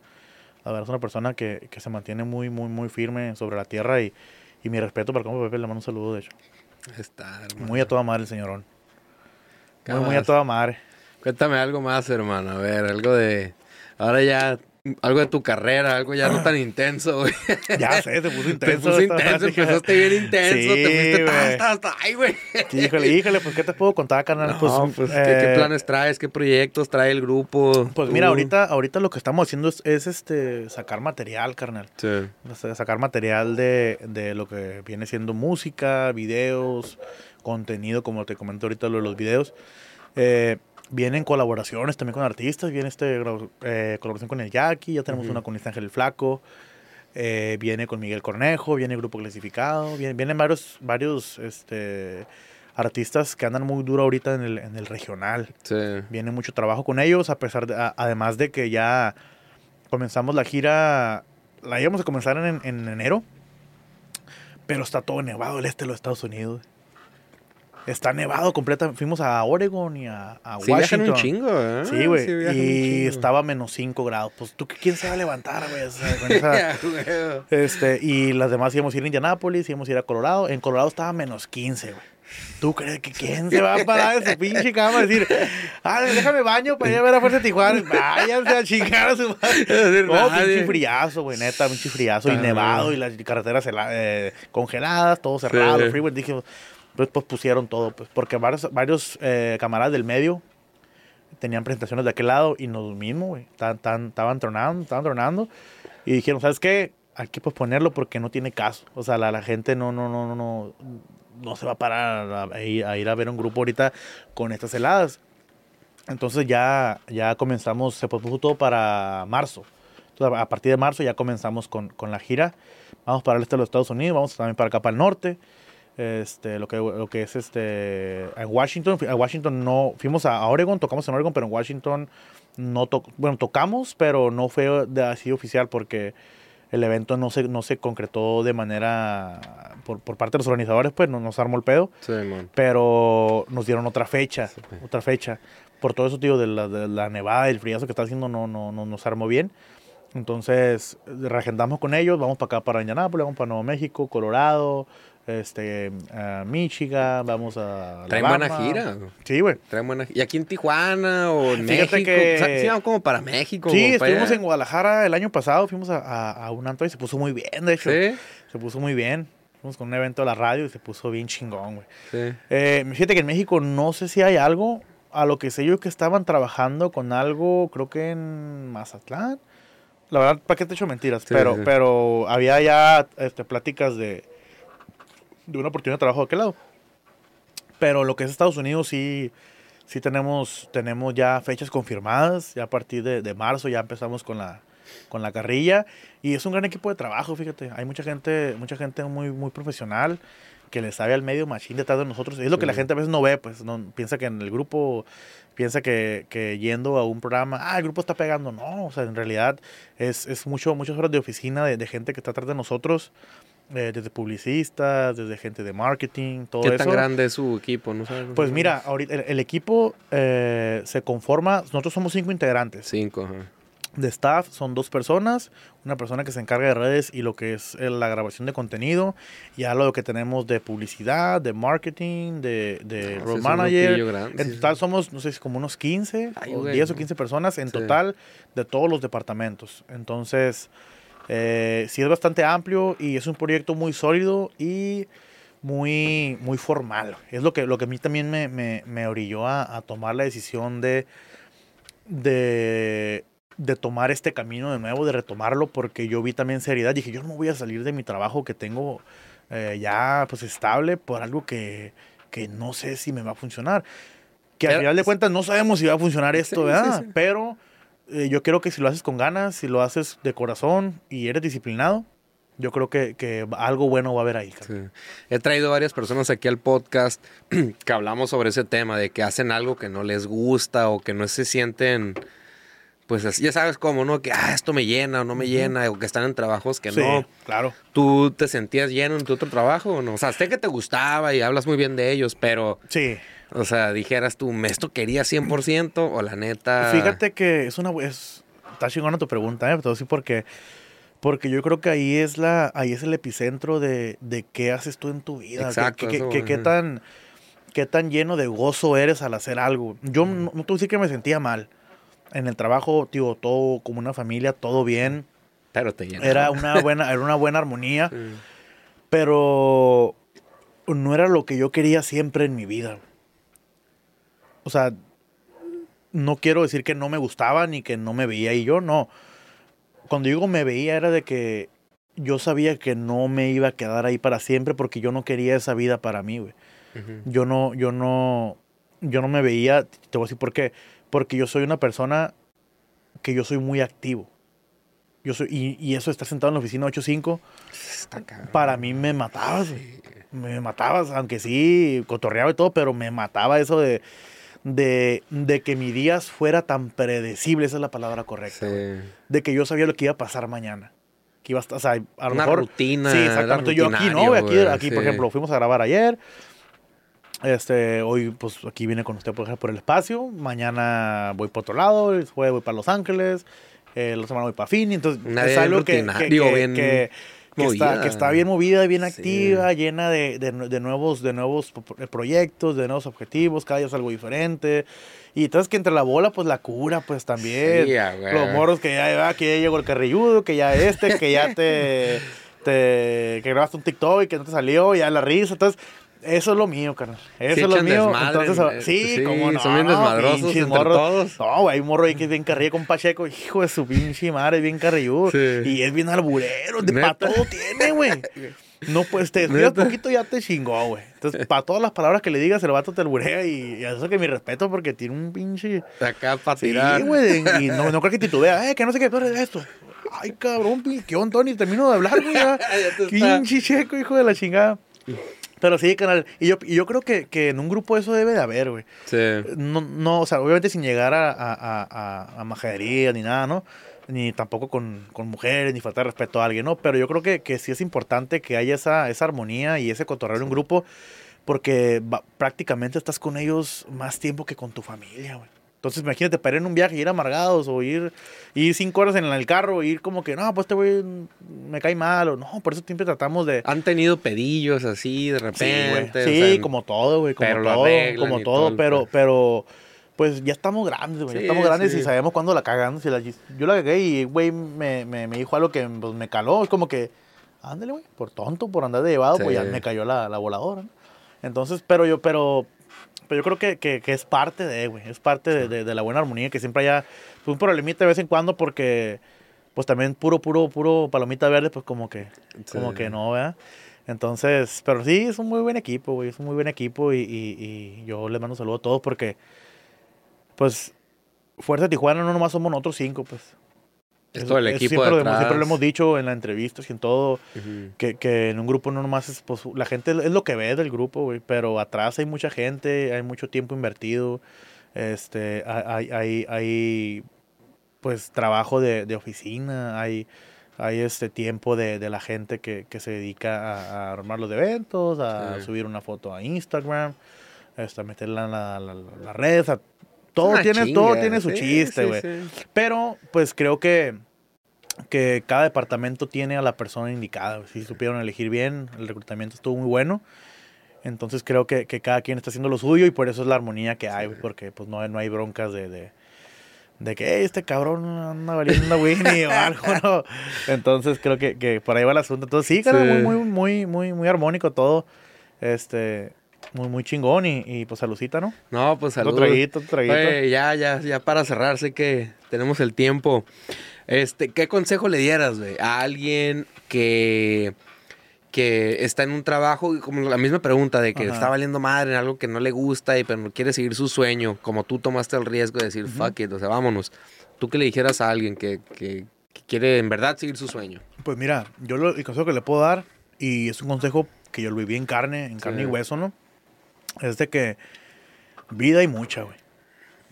La verdad es una persona que, que se mantiene muy, muy, muy firme sobre la tierra y, y mi respeto para como Pepe, le mando un saludo, de hecho. Está, hermano. Muy a toda madre el señorón. ¿Qué Muy, muy a toda madre. Cuéntame algo más, hermano. A ver, algo de. Ahora ya. Algo de tu carrera, algo ya no tan intenso, güey. Ya sé, se puso Te intenso. puso esta intenso, empezaste bien intenso, Sí, te fuiste hasta, hasta, ay, güey. Híjole, híjole, pues, ¿qué te puedo contar, carnal? No, pues, pues, ¿qué, eh, qué planes traes? ¿Qué proyectos trae el grupo? Pues Tú? mira, ahorita, ahorita lo que estamos haciendo es, es, este sacar material, carnal. Sí. O sea, sacar material de, de lo que viene siendo música, videos, contenido, como te comento ahorita lo de los videos. Eh, vienen colaboraciones también con artistas, viene este eh, colaboración con el Jackie, ya tenemos una con este Ángel el Flaco, eh, viene con Miguel Cornejo, viene Grupo Clasificado, vienen, vienen varios, varios este, artistas que andan muy duro ahorita en el, en el regional. Sí. Viene mucho trabajo con ellos, a pesar de, a- además de que ya comenzamos la gira, la íbamos a comenzar en, en enero, pero está todo nevado el este de los Estados Unidos. Está nevado completamente. Fuimos a Oregon y a, a Sí, viajan Washington. un chingo, ¿eh? Sí, güey. viajan un y estaba a menos 5 grados. Pues tú, ¿quién se va a levantar, güey? Este, y las demás íbamos a ir a Indianápolis, íbamos a ir a Colorado. En Colorado estaba a menos 15, güey. ¿Tú crees que quién se va a parar de su pinche cama a decir, ah, déjame baño para ir a ver a Fuerza Tijuana? Váyanse a chingar a su madre. No, pinche friazo, güey, neta, pinche friazo. Y Ah. nevado y las carreteras eh, congeladas, todo cerrado, Sí. freeway. Dije, pues, pues pusieron todo, pues, porque varios, varios eh, camaradas del medio tenían presentaciones de aquel lado y nos mismo, güey. Tan, estaban tronando, estaban tronando. Y dijeron, ¿sabes qué? Hay que posponerlo porque no tiene caso. O sea, la, la gente no, no, no, no, no, no se va a parar a, a ir, a ir a ver un grupo ahorita con estas heladas. Entonces ya, ya comenzamos, se pospuso todo para marzo. Entonces, a partir de marzo ya comenzamos con, con la gira. Vamos para el este de los Estados Unidos, vamos también para acá para el norte. Este, lo que, lo que es este, en Washington, a Washington no, fuimos a, Oregon, tocamos en Oregon, pero en Washington no to, bueno, tocamos, pero no fue de, así oficial porque el evento no se, no se concretó de manera, por, por parte de los organizadores, pues no nos armó el pedo Sí, pero nos dieron otra fecha, Sí, pues. otra fecha. Por todo eso, tío, de la, de la nevada y el friazo que está haciendo no, no, no nos armó bien. Entonces, reagendamos con ellos, vamos para acá, para Indianápolis, vamos para Nuevo México, Colorado, este, a Michigan, vamos a Traen Alabama. buena gira. Sí, güey. Traen buena ¿Y aquí en Tijuana o en Fíjate México? que- O sea, sí, como para México. Sí, estuvimos allá. en Guadalajara el año pasado, fuimos a, a, a un antro y se puso muy bien, de hecho. Sí, Se puso muy bien. Fuimos con un evento de la radio y se puso bien chingón, güey. sí. Eh, fíjate que en México no sé si hay algo. A lo que sé yo que estaban trabajando con algo, creo que en Mazatlán. La verdad, ¿para qué te echo mentiras? Sí, pero, sí. pero había ya este, pláticas de, de una oportunidad de trabajo de aquel lado. Pero lo que es Estados Unidos sí, sí tenemos, tenemos ya fechas confirmadas. Ya a partir de, de marzo ya empezamos con la, con la carrilla. Y es un gran equipo de trabajo, fíjate. Hay mucha gente, mucha gente muy, muy profesional que le sabe al medio machín detrás de nosotros. Es lo que la gente a veces no ve, pues no piensa que en el grupo, piensa que, que yendo a un programa, ah, el grupo está pegando. No, o sea, en realidad es, es mucho, muchas horas de oficina de, de gente que está atrás de nosotros, eh, desde publicistas, desde gente de marketing, todo ¿Qué eso. tan grande es su equipo? ¿No sabes? Pues mira, ahorita el, el equipo eh, se conforma, nosotros somos cinco integrantes. Cinco, ajá. De staff son dos personas, una persona que se encarga de redes y lo que es eh, la grabación de contenido, ya lo que tenemos de publicidad, de marketing, de, de Ah, sí, road manager. grande, En total sí. somos, no sé si como unos 15 Ay, o güey. 10 o 15 personas en Sí. total de todos los departamentos. Entonces, eh, sí es bastante amplio y es un proyecto muy sólido y muy, muy formal. Es lo que, lo que a mí también me, me, me orilló a, a tomar la decisión de, de, de tomar este camino de nuevo, de retomarlo, porque yo vi también seriedad. Dije, yo no me voy a salir de mi trabajo que tengo eh, ya pues estable por algo que, que no sé si me va a funcionar. Que al final de cuentas no sabemos si va a funcionar esto, Sí, sí, ¿verdad? sí. Pero eh, yo creo que si lo haces con ganas, si lo haces de corazón y eres disciplinado, yo creo que, que algo bueno va a haber ahí. Sí. He traído varias personas aquí al podcast que hablamos sobre ese tema, de que hacen algo que no les gusta o que no se sienten, pues ya sabes cómo, ¿no? Que ah, esto me llena o no me llena, o que están en trabajos que Sí, no. claro. ¿Tú te sentías lleno en tu otro trabajo o no? O sea, sé que te gustaba y hablas muy bien de ellos, pero, Sí. O sea, dijeras tú, ¿me esto quería 100% o la neta? Fíjate que es una es, está chingona tu pregunta, ¿eh? A decir porque porque yo creo que ahí es la ahí es el epicentro de, de qué haces tú en tu vida, Exacto, qué, eso, qué- qué ajá. tan qué tan lleno de gozo eres al hacer algo. Yo no, no te voy a decir que me sentía mal. En el trabajo, tío, todo como una familia, todo bien. Pero te llena. Era una buena era una buena armonía, Sí. pero no era lo que yo quería siempre en mi vida. O sea, no quiero decir que no me gustaba ni que no me veía y yo no. Cuando digo me veía era de que yo sabía que no me iba a quedar ahí para siempre porque yo no quería esa vida para mí, güey. Yo no, yo no, yo no me veía, te voy a decir por qué. Porque yo soy una persona que yo soy muy activo. Yo soy, y, y eso de estar sentado en la oficina 8-5, Está cabrón. para mí me matabas, güey. Me matabas, aunque sí, cotorreaba y todo, pero me mataba eso de, de, de que mi día fuera tan predecible, esa es la palabra correcta. Sí. De que yo sabía lo que iba a pasar mañana. Que iba a estar, o sea, a lo Una mejor. rutina, Sí, exactamente. Yo aquí, ¿no? Aquí, aquí por sí. ejemplo, fuimos a grabar ayer. Este, hoy, pues aquí vine con usted por, ejemplo, por el espacio. Mañana voy para otro lado. El jueves voy para Los Ángeles. Eh, la semana voy para Fini. Entonces, Una es algo que, que, digo, que- bien que- que está, que está bien movida, bien Sí. activa, llena de, de, de nuevos, de nuevos de proyectos, de nuevos objetivos. Cada día es algo diferente. Y entonces que entre la bola, pues la cura, pues también. Sí. Los morros que ya, ah, que ya llegó el carrilludo, que ya este, que ya te, te que grabaste un TikTok y que no te salió, ya la risa. Entonces, eso es lo mío, carnal. Eso Sí es lo mío. desmadre, Entonces, sí, sí, como no. son bien no, desmadrosos pinches entre todos. No, güey, hay un morro ahí que es bien carrillo con Pacheco, hijo de su pinche madre, es bien carrilludo. Sí. Y es bien alburero, de para todo tiene, güey. No, pues te poquito ya te chingó, güey. Entonces, para todas las palabras que le digas, el vato te alburea y, y eso que mi respeto porque tiene un pinche... Acá para Sí, tirar. güey, y no, no creo que titubea, eh, que no sé qué, tú eres esto. Ay, cabrón, ¿qué onda, Tony? Termino de hablar, güey, Pinche checo, hijo de la chingada. Pero sí, canal, y yo, y yo creo que, que en un grupo eso debe de haber, güey. Sí. No, no, o sea, obviamente sin llegar a, a, a, a- majadería ni nada, ¿no? Ni tampoco con, con mujeres, ni faltar respeto a alguien, ¿no? Pero yo creo que, que sí es importante que haya esa, esa armonía y ese cotorreo en un grupo, porque va- prácticamente estás con ellos más tiempo que con tu familia, güey. Entonces, imagínate, para ir en un viaje ir amargados o ir, ir cinco horas en el carro ir como que, no, pues este güey me cae mal o no, por eso siempre tratamos de... Han tenido pedillos así de repente. Sí, sea, como todo, güey. Como pero todo, como todo, pero, pero, pues ya estamos grandes, güey. ya estamos grandes sí. y sabemos cuándo la cagan. Si la- yo la cagué y, güey, me, me, me dijo algo que pues, me caló. Es como que, ándale, güey, por tonto, por andar de llevado, pues ya me cayó la, la voladora, ¿no? Entonces, pero yo, pero, pero yo creo que, que, que es parte de, güey. Es parte de, de- de la buena armonía, que siempre haya pues, un problemita de vez en cuando, porque, pues también puro, puro, puro palomita verde, pues como que, como que no, ¿verdad? Entonces, pero sí, es un muy buen equipo, güey. Es un muy buen equipo y, y- y yo les mando un saludo a todos porque, pues, Fuerza Tijuana no nomás somos nosotros cinco, pues. Es todo el equipo siempre, lo hemos- detrás. siempre lo hemos dicho en las entrevistas y en todo, Ujú. que, que en un grupo no nomás es, pues, la gente es lo que ve del grupo, güey, pero atrás hay mucha gente, hay mucho tiempo invertido, este, hay, hay, hay pues, trabajo de, de oficina, hay, hay este tiempo de, de la gente que, que se dedica a, a armar los eventos, a Sí. subir una foto a Instagram, este, a meterla en la, la, la- red, sea, todo tiene, chinga, todo tiene su sí, chiste, güey. sí. Pero, pues creo que, que cada departamento tiene a la persona indicada. Si supieron elegir bien, el reclutamiento estuvo muy bueno. Entonces creo que, que cada quien está haciendo lo suyo y por eso es la armonía que hay, porque pues no, hay- no hay broncas de, de, de que "Ey, este cabrón anda valiendo Winnie o algo, ¿no? Entonces creo que, que por ahí va el asunto. Entonces sí, cara, Sí. muy, muy, muy, muy, muy armónico todo. Este, muy, muy chingón y, y pues saludcita, ¿no? No, pues saludos. traguito, traguito. Oye, ya, ya, ya para cerrar, sé que tenemos el tiempo. Este, ¿qué consejo le dieras, güey, a alguien que, que está en un trabajo, y como la misma pregunta, de que Ajá. está valiendo madre en algo que no le gusta y pero no quiere seguir su sueño, como tú tomaste el riesgo de decir, fuck it, o sea, vámonos. tú que le dijeras a alguien que, que- que quiere en verdad seguir su sueño. Pues mira, yo lo, el consejo que le puedo dar, y es un consejo que yo lo viví en carne, en carne Sí. y hueso, ¿no? Es de que vida hay mucha, güey.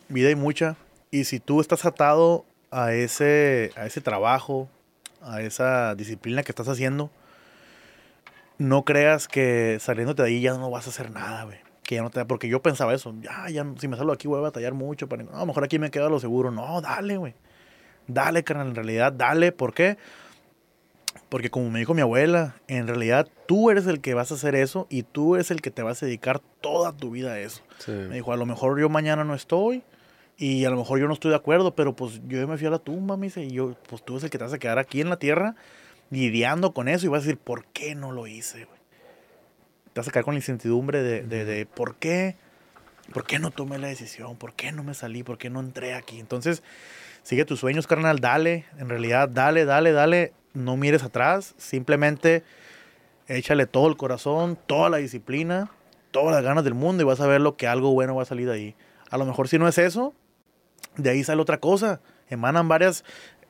Vida hay mucha. Y si tú estás atado a ese, a ese trabajo, a esa disciplina que estás haciendo, no creas que saliéndote de ahí ya no vas a hacer nada, güey. Que ya no te porque yo pensaba eso, ya, ya, si me salgo aquí voy a batallar mucho, para, no, a lo mejor aquí me quedo lo seguro. No, dale, güey. Dale, carnal, en realidad, dale. ¿Por qué? Porque como me dijo mi abuela, en realidad tú eres el que vas a hacer eso y tú eres el que te vas a dedicar toda tu vida a eso. Sí. Me dijo, a lo mejor yo mañana no estoy y a lo mejor yo no estoy de acuerdo, pero pues yo me fui a la tumba, me dice, y yo, pues tú eres el que te vas a quedar aquí en la tierra lidiando con eso y vas a decir, ¿por qué no lo hice, güey? Te vas a quedar con la incertidumbre de, de, de ¿por qué? ¿Por qué no tomé la decisión? ¿Por qué no me salí? ¿Por qué no entré aquí? Entonces, sigue tus sueños, carnal, dale, en realidad, dale, dale, dale, no mires atrás, simplemente échale todo el corazón, toda la disciplina, todas las ganas del mundo y vas a ver lo que algo bueno va a salir de ahí. A lo mejor si no es eso, de ahí sale otra cosa. Emanan varias,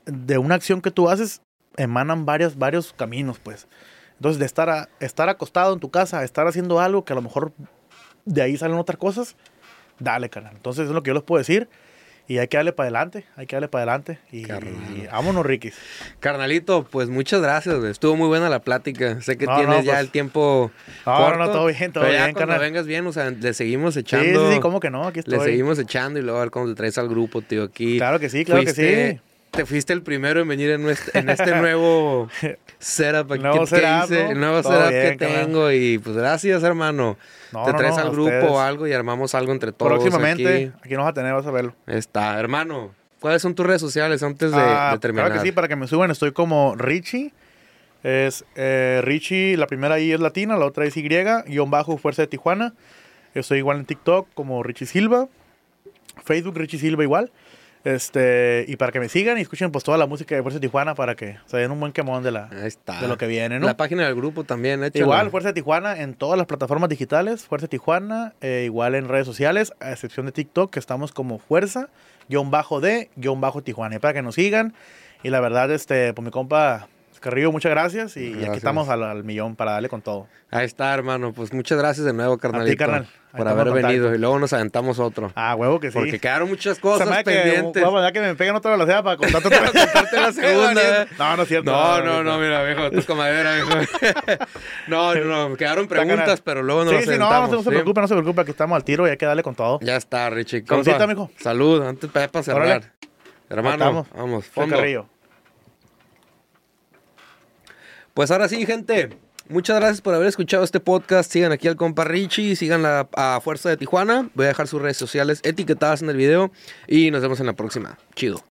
de una acción que tú haces, emanan varias, varios caminos, pues. Entonces, de estar, estar acostado en tu casa, estar haciendo algo que a lo mejor de ahí salen otras cosas, dale, carnal. Entonces, es lo que yo les puedo decir. Y hay que darle para adelante, hay que darle para adelante. Y, y vámonos, Ricky. Carnalito, pues muchas gracias, güey. Estuvo muy buena la plática. Sé que No, tienes no, ya pues- el tiempo. No, corto, no, todo bien, todo pero ya bien, cuando carnal. vengas bien, o sea, le seguimos Sí, echando. sí, sí, ¿cómo que no? Aquí Le estoy. seguimos echando y luego a ver cómo te traes al grupo, tío, aquí. Claro que sí, claro que sí. Te fuiste el primero en venir en, este nuevo setup aquí Nuevo que setup, hice, ¿no? el nuevo Todo setup bien, que tengo y pues gracias, hermano. No, te no, traes al grupo o algo y armamos algo entre todos Próximamente, aquí. aquí. nos vas a tener, vas a verlo. Está, hermano. ¿Cuáles son tus redes sociales antes de, Ah, de terminar? Claro que sí, para que me suban, estoy como Richie. Es eh, Richie, la primera I es latina, la otra es Y, guion bajo Fuerza de Tijuana. Estoy igual en TikTok como Richie Silva. Facebook Richie Silva igual. Este, y para que me sigan y escuchen pues toda la música de Fuerza de Tijuana para que se den un buen quemón de la de lo que viene, ¿no? La página del grupo también. Igual, Fuerza de Tijuana en todas las plataformas digitales, Fuerza de Tijuana, eh, igual en redes sociales, a excepción de TikTok, que estamos como Fuerza, guion bajo de, guion bajo Tijuana, y para que nos sigan. Y la verdad, este, pues mi compa Carrillo, muchas gracias, y, Gracias. aquí estamos al, al millón para darle con todo. Ahí está, hermano. Pues muchas gracias de nuevo, carnalito. carnal. Ahí Por estamos haber venido. Y luego nos aventamos otro. Ah, huevo que sí. Porque quedaron muchas cosas hace que, pendientes. vamos, ya que me peguen otra velocidad para contarte otra Contarte la segunda. No, no es cierto. No, no, no, mira, viejo, tú es comadera, viejo. No, no, no, quedaron preguntas, pero luego nos Sí, sí, no, no, se- preocupe, no se preocupe, aquí estamos al tiro y hay que darle con todo. Ya está, Richie. Saludcita, Compa, mijo. Salud, antes para, cerrar. Hermano, vamos, fondo. Pues ahora sí, gente. Muchas gracias por haber escuchado este podcast. Sigan aquí al compa Richie, sigan la, a Fuerza de Tijuana. Voy a dejar sus redes sociales etiquetadas en el video y nos vemos en la próxima. Chido.